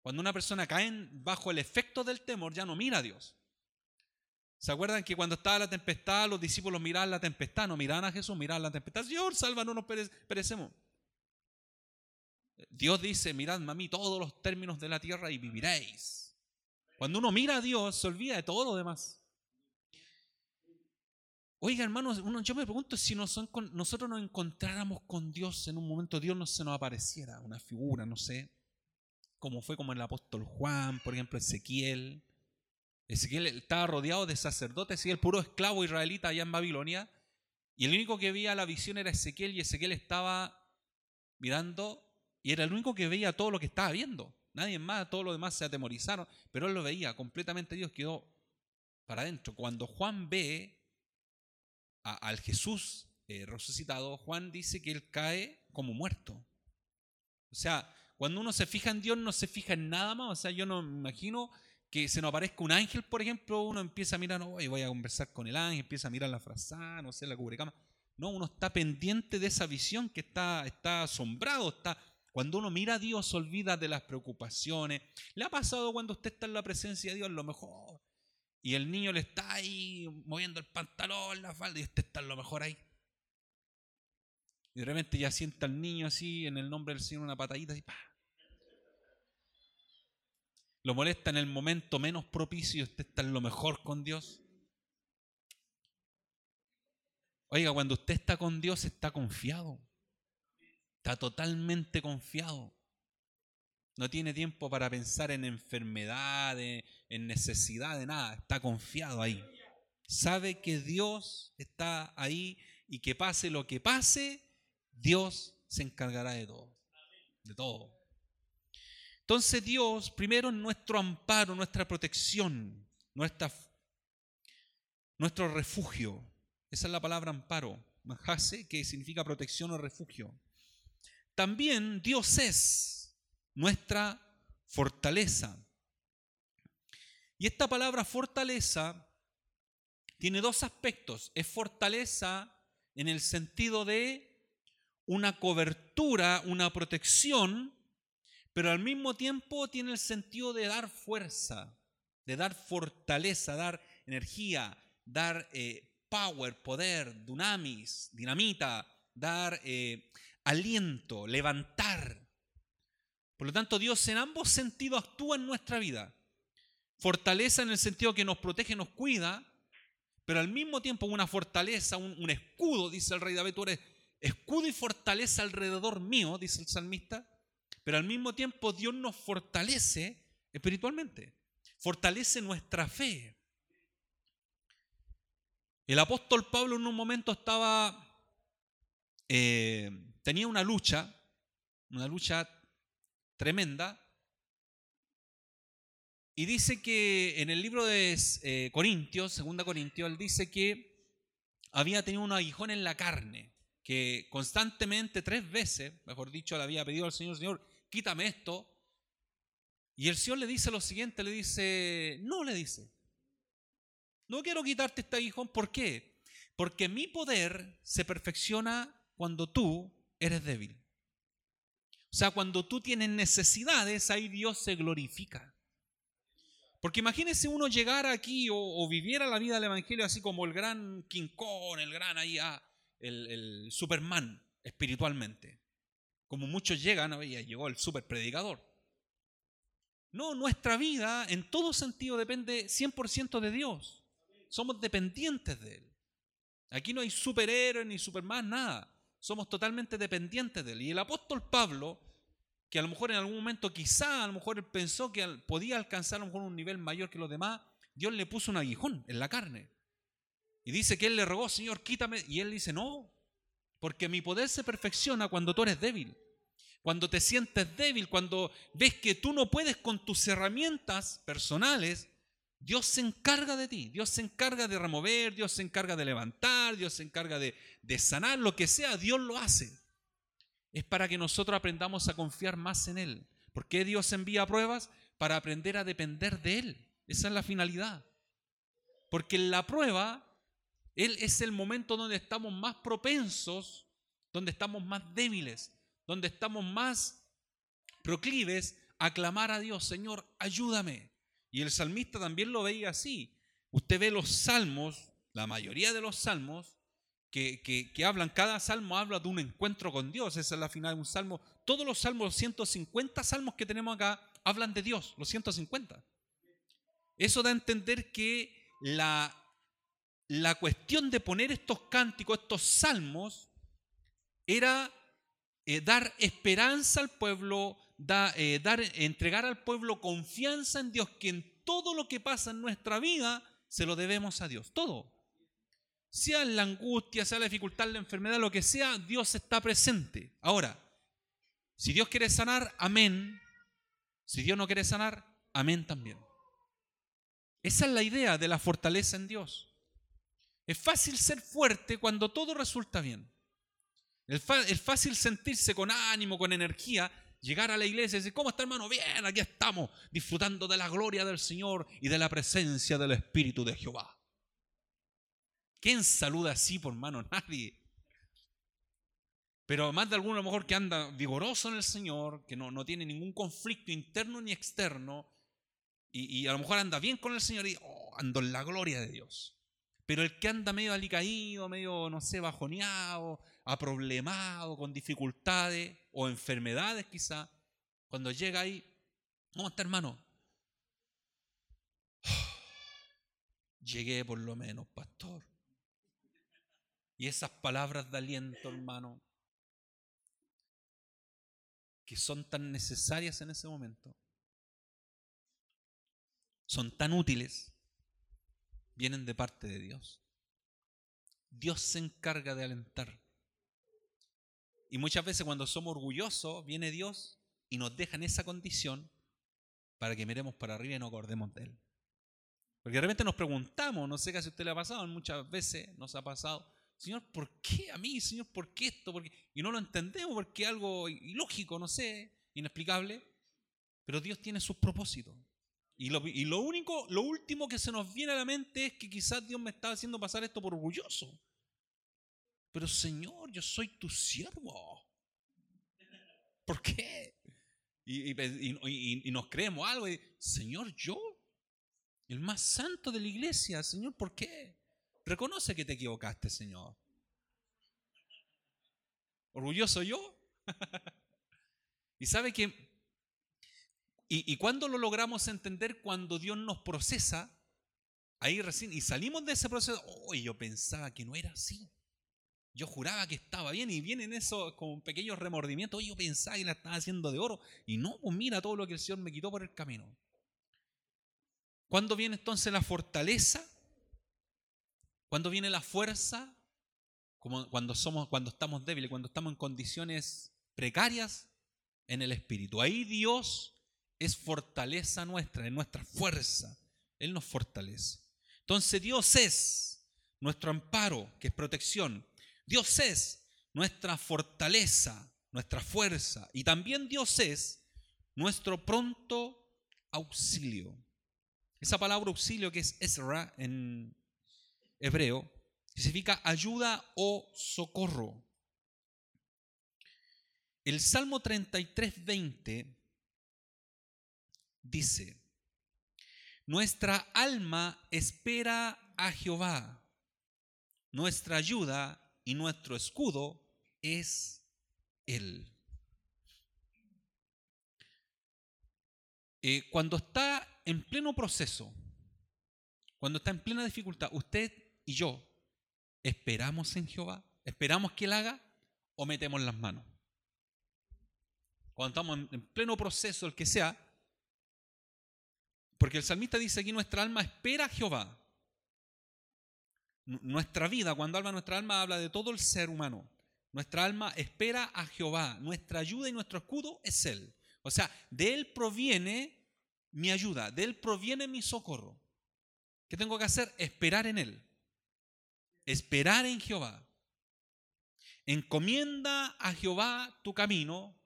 Cuando una persona cae bajo el efecto del temor, ya no mira a Dios. ¿Se acuerdan que cuando estaba la tempestad, los discípulos miraban la tempestad? No miraban a Jesús, miraban la tempestad. Señor, salva, no nos perecemos. Dios dice, miradme a mí todos los términos de la tierra y viviréis. Cuando uno mira a Dios, se olvida de todo lo demás. Oiga, hermanos, yo me pregunto si nosotros nos encontráramos con Dios en un momento, Dios no se nos apareciera, una figura, no sé, como fue como el apóstol Juan, por ejemplo, Ezequiel, Ezequiel estaba rodeado de sacerdotes y el puro esclavo israelita allá en Babilonia. Y el único que veía la visión era Ezequiel y Ezequiel estaba mirando y era el único que veía todo lo que estaba viendo. Nadie más, todos los demás se atemorizaron, pero él lo veía completamente. Dios quedó para adentro. Cuando Juan ve al Jesús eh, resucitado, Juan dice que él cae como muerto. O sea, cuando uno se fija en Dios, no se fija en nada más. O sea, yo no me imagino que se nos aparezca un ángel, por ejemplo, uno empieza a mirar, no, voy a conversar con el ángel, empieza a mirar la frazada, no sé, la cubrecama. No, uno está pendiente de esa visión que está, está asombrado, está... Cuando uno mira a Dios, olvida de las preocupaciones. ¿Le ha pasado cuando usted está en la presencia de Dios? Lo mejor y el niño le está ahí moviendo el pantalón, la falda, y este está lo mejor ahí. Y de repente ya sienta al niño así, en el nombre del Señor, una patadita y ¡pah! Lo molesta en el momento menos propicio y usted está en lo mejor con Dios. Oiga, cuando usted está con Dios está confiado. Está totalmente confiado. No tiene tiempo para pensar en enfermedades, en necesidad de nada. Está confiado ahí. Sabe que Dios está ahí y que pase lo que pase, Dios se encargará de todo. De todo. Entonces Dios, primero, nuestro amparo, nuestra protección, nuestra, nuestro refugio. Esa es la palabra amparo, majase, que significa protección o refugio. También Dios es nuestra fortaleza. Y esta palabra fortaleza tiene dos aspectos. Es fortaleza en el sentido de una cobertura, una protección, pero al mismo tiempo tiene el sentido de dar fuerza, de dar fortaleza, dar energía, dar eh, power, poder, dunamis, dinamita, dar eh, aliento, levantar. Por lo tanto, Dios en ambos sentidos actúa en nuestra vida. Fortaleza en el sentido que nos protege, nos cuida, pero al mismo tiempo una fortaleza, un, escudo, dice el rey David, tú eres escudo y fortaleza alrededor mío, dice el salmista, pero al mismo tiempo Dios nos fortalece espiritualmente, fortalece nuestra fe. El apóstol Pablo en un momento estaba, eh, tenía una lucha, una lucha tremenda. Y dice que en el libro de eh, Corintios, segunda Corintios, él dice que había tenido un aguijón en la carne, que constantemente, tres veces, mejor dicho, le había pedido al Señor, Señor, quítame esto. Y el Señor le dice lo siguiente, le dice, no, le dice, no quiero quitarte este aguijón, ¿por qué? Porque mi poder se perfecciona cuando tú eres débil. O sea, cuando tú tienes necesidades, ahí Dios se glorifica. Porque imagínese uno llegar aquí o, viviera la vida del Evangelio así como el gran King Kong, el gran ahí, ah, el, Superman espiritualmente. Como muchos llegan, ya llegó el super predicador. No, nuestra vida en todo sentido depende 100% de Dios. Somos dependientes de Él. Aquí no hay superhéroes ni superman, nada somos totalmente dependientes de Él. Y el apóstol Pablo, que a lo mejor en algún momento quizá a lo mejor pensó que podía alcanzar a lo mejor un nivel mayor que los demás, Dios le puso un aguijón en la carne. Y dice que él le rogó, Señor, quítame. Y él dice, no, porque mi poder se perfecciona cuando tú eres débil. Cuando te sientes débil, cuando ves que tú no puedes con tus herramientas personales, Dios se encarga de ti, Dios se encarga de remover, Dios se encarga de levantar, Dios se encarga de, sanar, lo que sea, Dios lo hace. Es para que nosotros aprendamos a confiar más en Él. ¿Por qué Dios envía pruebas? Para aprender a depender de Él. Esa es la finalidad. Porque en la prueba, Él es el momento donde estamos más propensos, donde estamos más débiles, donde estamos más proclives a clamar a Dios, Señor, ayúdame. Y el salmista también lo veía así. Usted ve los salmos, la mayoría de los salmos, que, hablan, cada salmo habla de un encuentro con Dios. Esa es la final de un salmo. Todos los salmos, los 150 salmos que tenemos acá, hablan de Dios, los 150. Eso da a entender que la, la cuestión de poner estos cánticos, estos salmos, era eh, dar esperanza al pueblo, eh, dar, entregar al pueblo confianza en Dios, que en todo lo que pasa en nuestra vida se lo debemos a Dios, todo. Sea la angustia, sea la dificultad, la enfermedad, lo que sea, Dios está presente. Ahora, si Dios quiere sanar, amén. Si Dios no quiere sanar, amén también. Esa es la idea de la fortaleza en Dios. Es fácil ser fuerte cuando todo resulta bien. Es fácil sentirse con ánimo, con energía, llegar a la iglesia y decir, ¿cómo está hermano? Bien, aquí estamos, disfrutando de la gloria del Señor y de la presencia del Espíritu de Jehová. ¿Quién saluda así, por hermano? Nadie. Pero más de alguno a lo mejor que anda vigoroso en el Señor, que no, no tiene ningún conflicto interno ni externo, y, a lo mejor anda bien con el Señor y, oh, ando en la gloria de Dios. Pero el que anda medio alicaído, medio, no sé, bajoneado, aproblemado, con dificultades o enfermedades quizá, cuando llega ahí, ¿cómo está hermano? Llegué por lo menos, pastor. Y esas palabras de aliento, hermano, que son tan necesarias en ese momento, son tan útiles, vienen de parte de Dios. Dios se encarga de alentar. Y muchas veces cuando somos orgullosos, viene Dios y nos deja en esa condición para que miremos para arriba y no acordemos de Él. Porque de repente nos preguntamos, no sé qué si a usted le ha pasado, muchas veces nos ha pasado, Señor, ¿por qué a mí? Señor, ¿por qué esto? Y no lo entendemos porque es algo ilógico, no sé, inexplicable. Pero Dios tiene sus propósitos. Y lo, y lo único, lo último que se nos viene a la mente es que quizás Dios me está haciendo pasar esto por orgulloso. Pero Señor, yo soy tu siervo. ¿Por qué? Y, y nos creemos algo. Y, Señor, yo, el más santo de la iglesia, Señor, ¿por qué? Reconoce que te equivocaste, Señor. ¿Orgulloso yo? y sabe que, y, cuando lo logramos entender, cuando Dios nos procesa, ahí recién, y salimos de ese proceso, oh, yo pensaba que no era así. Yo juraba que estaba bien y vienen esos como pequeños remordimientos. Oh, yo pensaba que la estaba haciendo de oro. Y no, pues mira todo lo que el Señor me quitó por el camino. ¿Cuándo viene entonces la fortaleza? ¿Cuándo viene la fuerza? Como cuando, somos, cuando estamos débiles, cuando estamos en condiciones precarias en el espíritu. Ahí Dios es fortaleza nuestra, es nuestra fuerza. Él nos fortalece. Entonces Dios es nuestro amparo, que es protección. Dios es nuestra fortaleza, nuestra fuerza. Y también Dios es nuestro pronto auxilio. Esa palabra auxilio que es Ezra en hebreo, significa ayuda o socorro. El Salmo 33, 20 dice, nuestra alma espera a Jehová, nuestra ayuda y nuestro escudo es Él. Eh, cuando está en pleno proceso, cuando está en plena dificultad, usted y yo esperamos en Jehová, esperamos que Él haga o metemos las manos. Cuando estamos en pleno proceso, el que sea, porque el salmista dice aquí, nuestra alma espera a Jehová. Nuestra vida, cuando habla nuestra alma, habla de todo el ser humano. Nuestra alma espera a Jehová. Nuestra ayuda y nuestro escudo es Él. O sea, de Él proviene mi ayuda, de Él proviene mi socorro. ¿Qué tengo que hacer? Esperar en Él esperar en Jehová. Encomienda a Jehová tu camino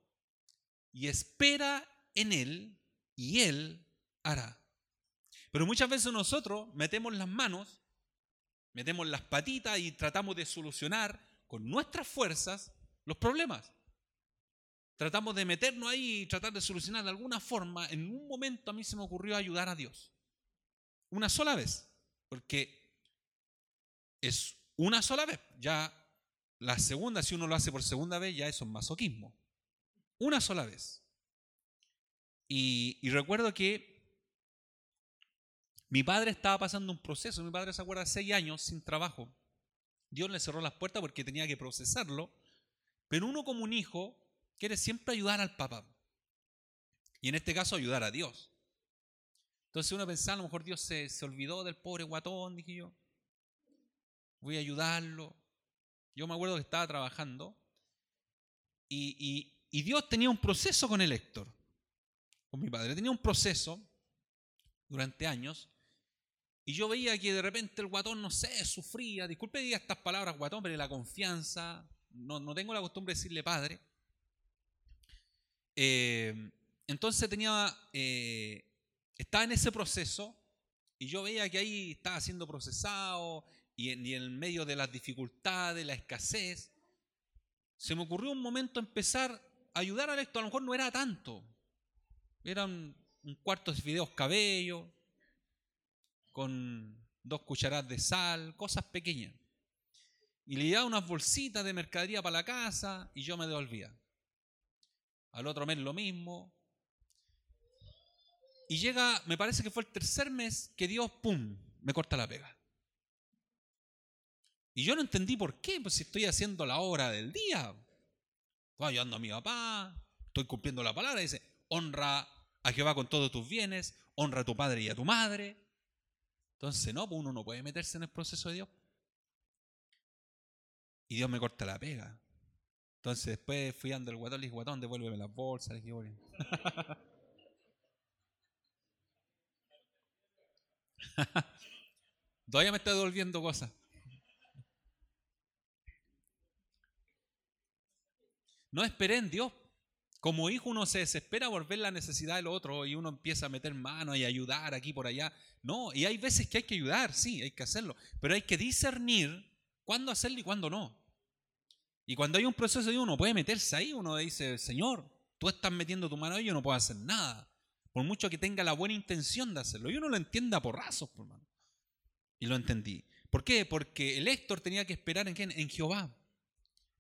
y espera en Él y Él hará. Pero muchas veces nosotros metemos las manos, metemos las patitas y tratamos de solucionar con nuestras fuerzas los problemas. Tratamos de meternos ahí y tratar de solucionar de alguna forma. En un momento a mí se me ocurrió ayudar a Dios. Una sola vez. Porque es una sola vez. Ya la segunda, si uno lo hace por segunda vez, ya eso es masoquismo. Una sola vez. Y, recuerdo que mi padre estaba pasando un proceso. Mi padre se acuerda seis años sin trabajo. Dios le cerró las puertas porque tenía que procesarlo. Pero uno como un hijo quiere siempre ayudar al papá. Y en este caso ayudar a Dios. Entonces uno pensaba, a lo mejor Dios se, se olvidó del pobre guatón, dije yo voy a ayudarlo. Yo me acuerdo que estaba trabajando y, Dios tenía un proceso con el Héctor, con mi padre. Tenía un proceso durante años y yo veía que de repente el guatón, no sé, sufría. Disculpe diga estas palabras, guatón, pero la confianza, no, tengo la costumbre de decirle padre. Eh, entonces tenía, eh, estaba en ese proceso y yo veía que ahí estaba siendo procesado y en, medio de las dificultades, la escasez, se me ocurrió un momento empezar a ayudar a esto. A lo mejor no era tanto. Eran un cuarto de videos cabello, con dos cucharadas de sal, cosas pequeñas. Y le llevaba unas bolsitas de mercadería para la casa y yo me devolvía. Al otro mes lo mismo. Y llega, me parece que fue el tercer mes que Dios, ¡pum!, me corta la pega. Y yo no entendí por qué, pues si estoy haciendo la obra del día. Estoy ayudando a mi papá, estoy cumpliendo la palabra. Dice, honra a Jehová con todos tus bienes, honra a tu padre y a tu madre. Entonces, no, pues uno no puede meterse en el proceso de Dios. Y Dios me corta la pega. Entonces después fui ando el guatón, le dije, guatón, devuélveme las bolsas. Todavía me está devolviendo cosas. No esperé en Dios. Como hijo uno se desespera por ver la necesidad del otro y uno empieza a meter mano y ayudar aquí por allá. No, y hay veces que hay que ayudar, sí, hay que hacerlo, pero hay que discernir cuándo hacerlo y cuándo no. Y cuando hay un proceso de uno puede meterse ahí, uno dice, Señor, tú estás metiendo tu mano ahí, yo no puedo hacer nada. Por mucho que tenga la buena intención de hacerlo. Y uno lo entienda por rasos, por. Y lo entendí. ¿Por qué? Porque el Héctor tenía que esperar en quién? En Jehová.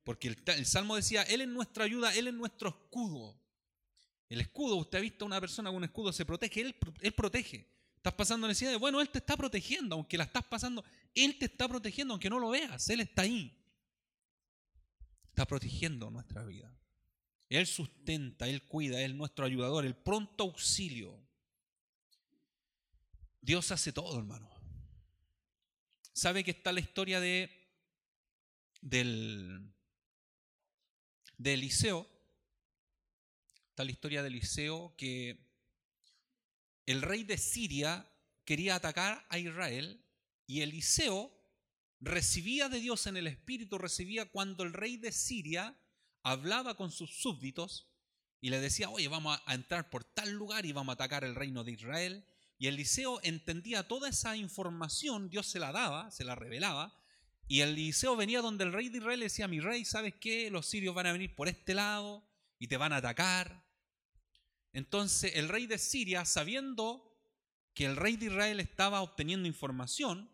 Porque el, Salmo decía, Él es nuestra ayuda, Él es nuestro escudo. El escudo, usted ha visto a una persona con un escudo, se protege, Él, él protege. Estás pasando necesidades, bueno, Él te está protegiendo, aunque la estás pasando, Él te está protegiendo, aunque no lo veas, Él está ahí. Está protegiendo nuestra vida. Él sustenta, Él cuida, Él es nuestro ayudador, el pronto auxilio. Dios hace todo, hermano. ¿Sabe que está la historia de del de Eliseo, está la historia de Eliseo que el rey de Siria quería atacar a Israel y Eliseo recibía de Dios en el espíritu, recibía cuando el rey de Siria hablaba con sus súbditos y le decía, oye, vamos a entrar por tal lugar y vamos a atacar el reino de Israel. Y Eliseo entendía toda esa información, Dios se la daba, se la revelaba, y Eliseo venía donde el rey de Israel le decía, mi rey, ¿sabes qué? Los sirios van a venir por este lado y te van a atacar. Entonces el rey de Siria, sabiendo que el rey de Israel estaba obteniendo información,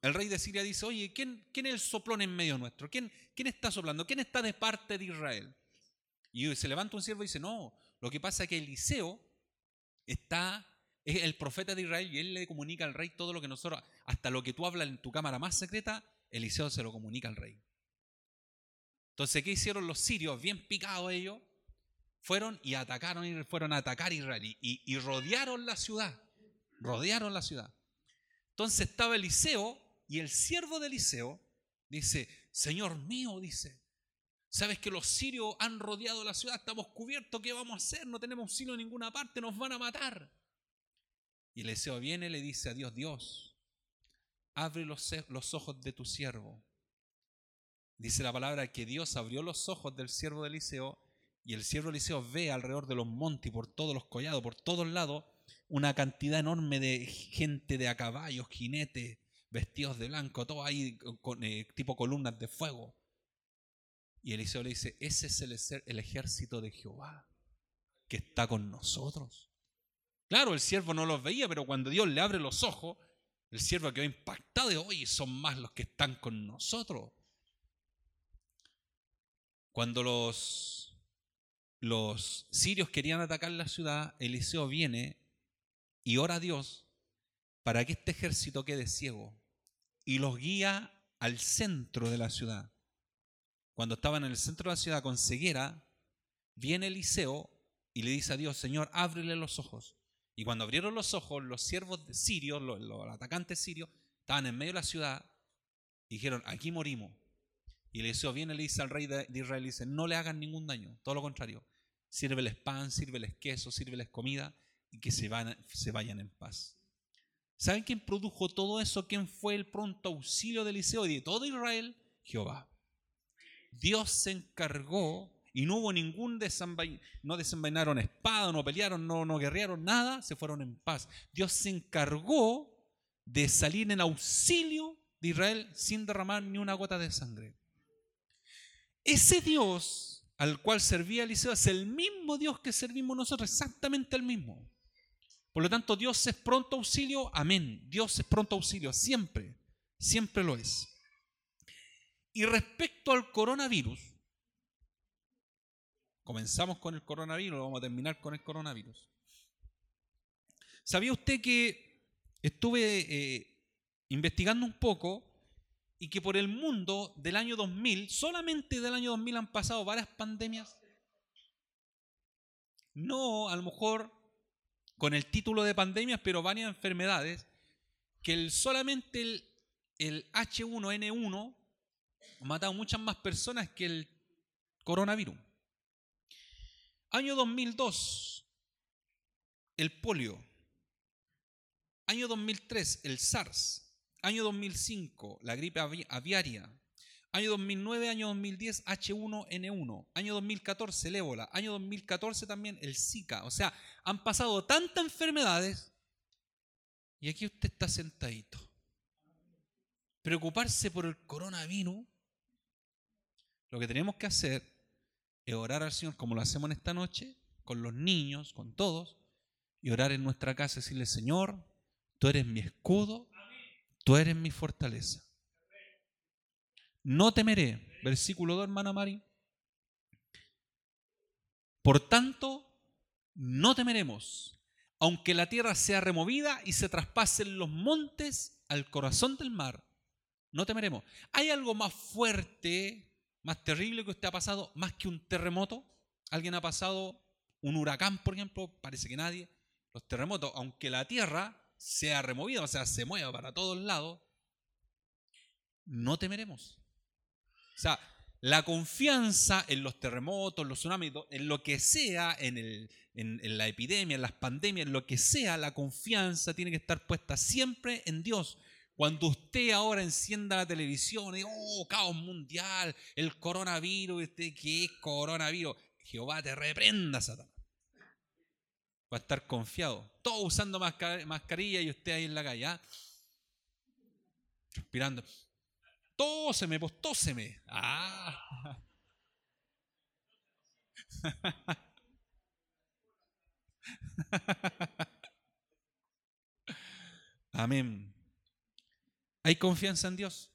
el rey de Siria dice, oye, ¿quién, quién es el soplón en medio nuestro? ¿Quién, ¿Quién está soplando? ¿Quién está de parte de Israel? Y se levanta un siervo y dice, no, lo que pasa es que Eliseo está es el profeta de Israel y él le comunica al rey todo lo que nosotros, hasta lo que tú hablas en tu cámara más secreta, Eliseo se lo comunica al rey. Entonces, ¿qué hicieron los sirios? Bien picados ellos, fueron y atacaron y fueron a atacar a Israel y, rodearon la ciudad. Rodearon la ciudad. Entonces estaba Eliseo y el siervo de Eliseo dice, Señor mío, dice, ¿sabes que los sirios han rodeado la ciudad? Estamos cubiertos, ¿qué vamos a hacer? No tenemos auxilio en ninguna parte, nos van a matar. Y Eliseo viene y le dice a Dios, Dios, abre los, ojos de tu siervo. Dice la palabra que Dios abrió los ojos del siervo de Eliseo y el siervo de Eliseo ve alrededor de los montes y por todos los collados, por todos lados, una cantidad enorme de gente de a caballos, jinetes, vestidos de blanco, todo ahí con, eh, tipo columnas de fuego. Y Eliseo le dice, ese es el ejército de Jehová que está con nosotros. Claro, el siervo no los veía, pero cuando Dios le abre los ojos, el siervo quedó impactado de, oye, son más los que están con nosotros. Cuando los, los sirios querían atacar la ciudad, Eliseo viene y ora a Dios para que este ejército quede ciego y los guía al centro de la ciudad. Cuando estaban en el centro de la ciudad con ceguera, viene Eliseo y le dice a Dios, Señor, ábrele los ojos. Y cuando abrieron los ojos, los siervos sirios, los, atacantes sirios, estaban en medio de la ciudad y dijeron, aquí morimos. Y Eliseo viene y le dice al rey de, Israel, dice, no le hagan ningún daño, todo lo contrario. Sírveles pan, sírveles queso, sírveles comida y que se, van, se vayan en paz. ¿Saben quién produjo todo eso? ¿Quién fue el pronto auxilio de Eliseo y de todo Israel? Jehová. Dios se encargó y no hubo ningún desenvain, no desenvainaron espada, no pelearon, no, no guerrearon, nada, se fueron en paz. Dios se encargó de salir en auxilio de Israel sin derramar ni una gota de sangre. Ese Dios al cual servía Eliseo es el mismo Dios que servimos nosotros, exactamente el mismo. Por lo tanto, Dios es pronto auxilio, amén. Dios es pronto auxilio, siempre, siempre lo es. Y respecto al coronavirus, comenzamos con el coronavirus, vamos a terminar con el coronavirus. ¿Sabía usted que estuve eh, investigando un poco y que por el mundo del año 2000, solamente del año 2000 han pasado varias pandemias? No, a lo mejor con el título de pandemias, pero varias enfermedades, que el, solamente el, el H1N1 ha matado muchas más personas que el coronavirus. Año 2002, el polio. Año 2003, el SARS. Año 2005, la gripe aviaria. Año 2009, año 2010, H1N1. Año 2014, el ébola. Año 2014 también el Zika. O sea, han pasado tantas enfermedades y aquí usted está sentadito. Preocuparse por el coronavirus. Lo que tenemos que hacer es orar al Señor como lo hacemos en esta noche, con los niños, con todos, y orar en nuestra casa y decirle, Señor, tú eres mi escudo, tú eres mi fortaleza. No temeré. Versículo 2, hermana Mari. Por tanto, no temeremos, aunque la tierra sea removida y se traspasen los montes al corazón del mar. No temeremos. ¿Hay algo más fuerte, más terrible que usted ha pasado, más que un terremoto? ¿Alguien ha pasado un huracán, por ejemplo? Parece que nadie. Los terremotos, aunque la tierra sea removida, o sea, se mueva para todos lados, no temeremos. O sea, la confianza en los terremotos, los tsunamis, en lo que sea, en, la epidemia, en las pandemias, en lo que sea, la confianza tiene que estar puesta siempre en Dios. Cuando usted ahora encienda la televisión y oh, caos mundial, el coronavirus, este, ¿qué es coronavirus? Jehová te reprenda, Satanás. Va a estar confiado. Todos usando mascarilla y usted ahí en la calle, ¿ah? respirando. Tóseme, pues. Ah. Amén. ¿Hay confianza en Dios?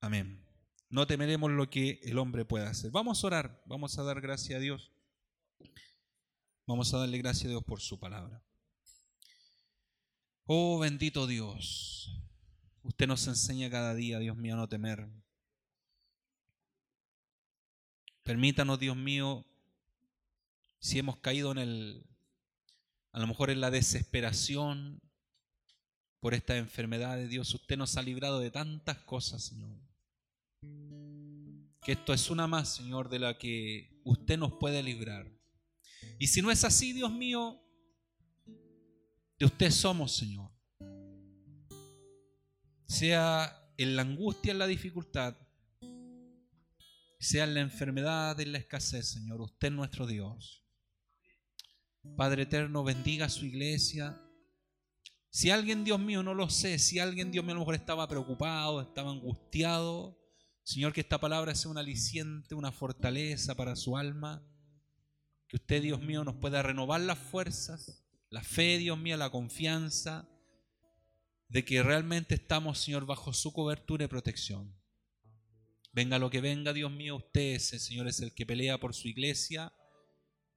Amén. No temeremos lo que el hombre pueda hacer. Vamos a orar, vamos a dar gracias a Dios. Vamos a darle gracias a Dios por su palabra. Oh bendito Dios. Usted nos enseña cada día, Dios mío, a no temer. Permítanos, Dios mío, si hemos caído en el, a lo mejor en la desesperación por esta enfermedad de Dios, usted nos ha librado de tantas cosas, Señor. Que esto es una más, Señor, de la que usted nos puede librar. Y si no es así, Dios mío, de usted somos, Señor sea en la angustia, en la dificultad, sea en la enfermedad, en la escasez, Señor, usted es nuestro Dios. Padre eterno, bendiga a su iglesia. Si alguien, Dios mío, no lo sé, si alguien, Dios mío, a lo mejor estaba preocupado, estaba angustiado, Señor, que esta palabra sea un aliciente, una fortaleza para su alma. Que usted, Dios mío, nos pueda renovar las fuerzas, la fe, Dios mío, la confianza de que realmente estamos, Señor, bajo su cobertura y protección. Venga lo que venga, Dios mío, usted, ese Señor, es el que pelea por su iglesia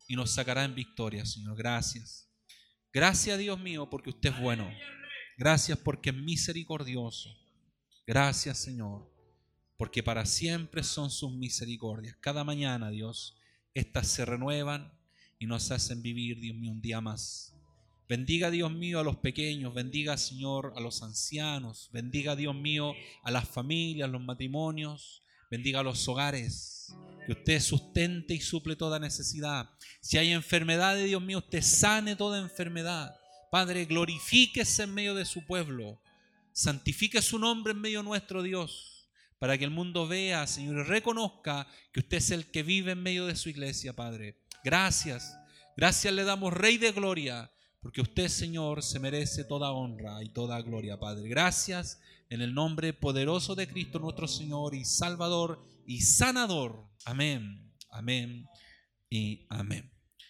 y nos sacará en victoria, Señor. Gracias. Gracias, Dios mío, porque usted es bueno. Gracias porque es misericordioso. Gracias, Señor, porque para siempre son sus misericordias. Cada mañana, Dios, estas se renuevan y nos hacen vivir, Dios mío, un día más. Bendiga Dios mío a los pequeños, bendiga Señor a los ancianos, bendiga Dios mío a las familias, los matrimonios, bendiga a los hogares, que usted sustente y suple toda necesidad. Si hay enfermedad de Dios mío, usted sane toda enfermedad. Padre, glorifíquese en medio de su pueblo, santifique su nombre en medio nuestro Dios, para que el mundo vea, Señor, y reconozca que usted es el que vive en medio de su iglesia, Padre. Gracias, gracias le damos, Rey de Gloria. Porque usted, Señor, se merece toda honra y toda gloria, Padre. Gracias en el nombre poderoso de Cristo, nuestro Señor y Salvador y Sanador. Amén, amén y amén.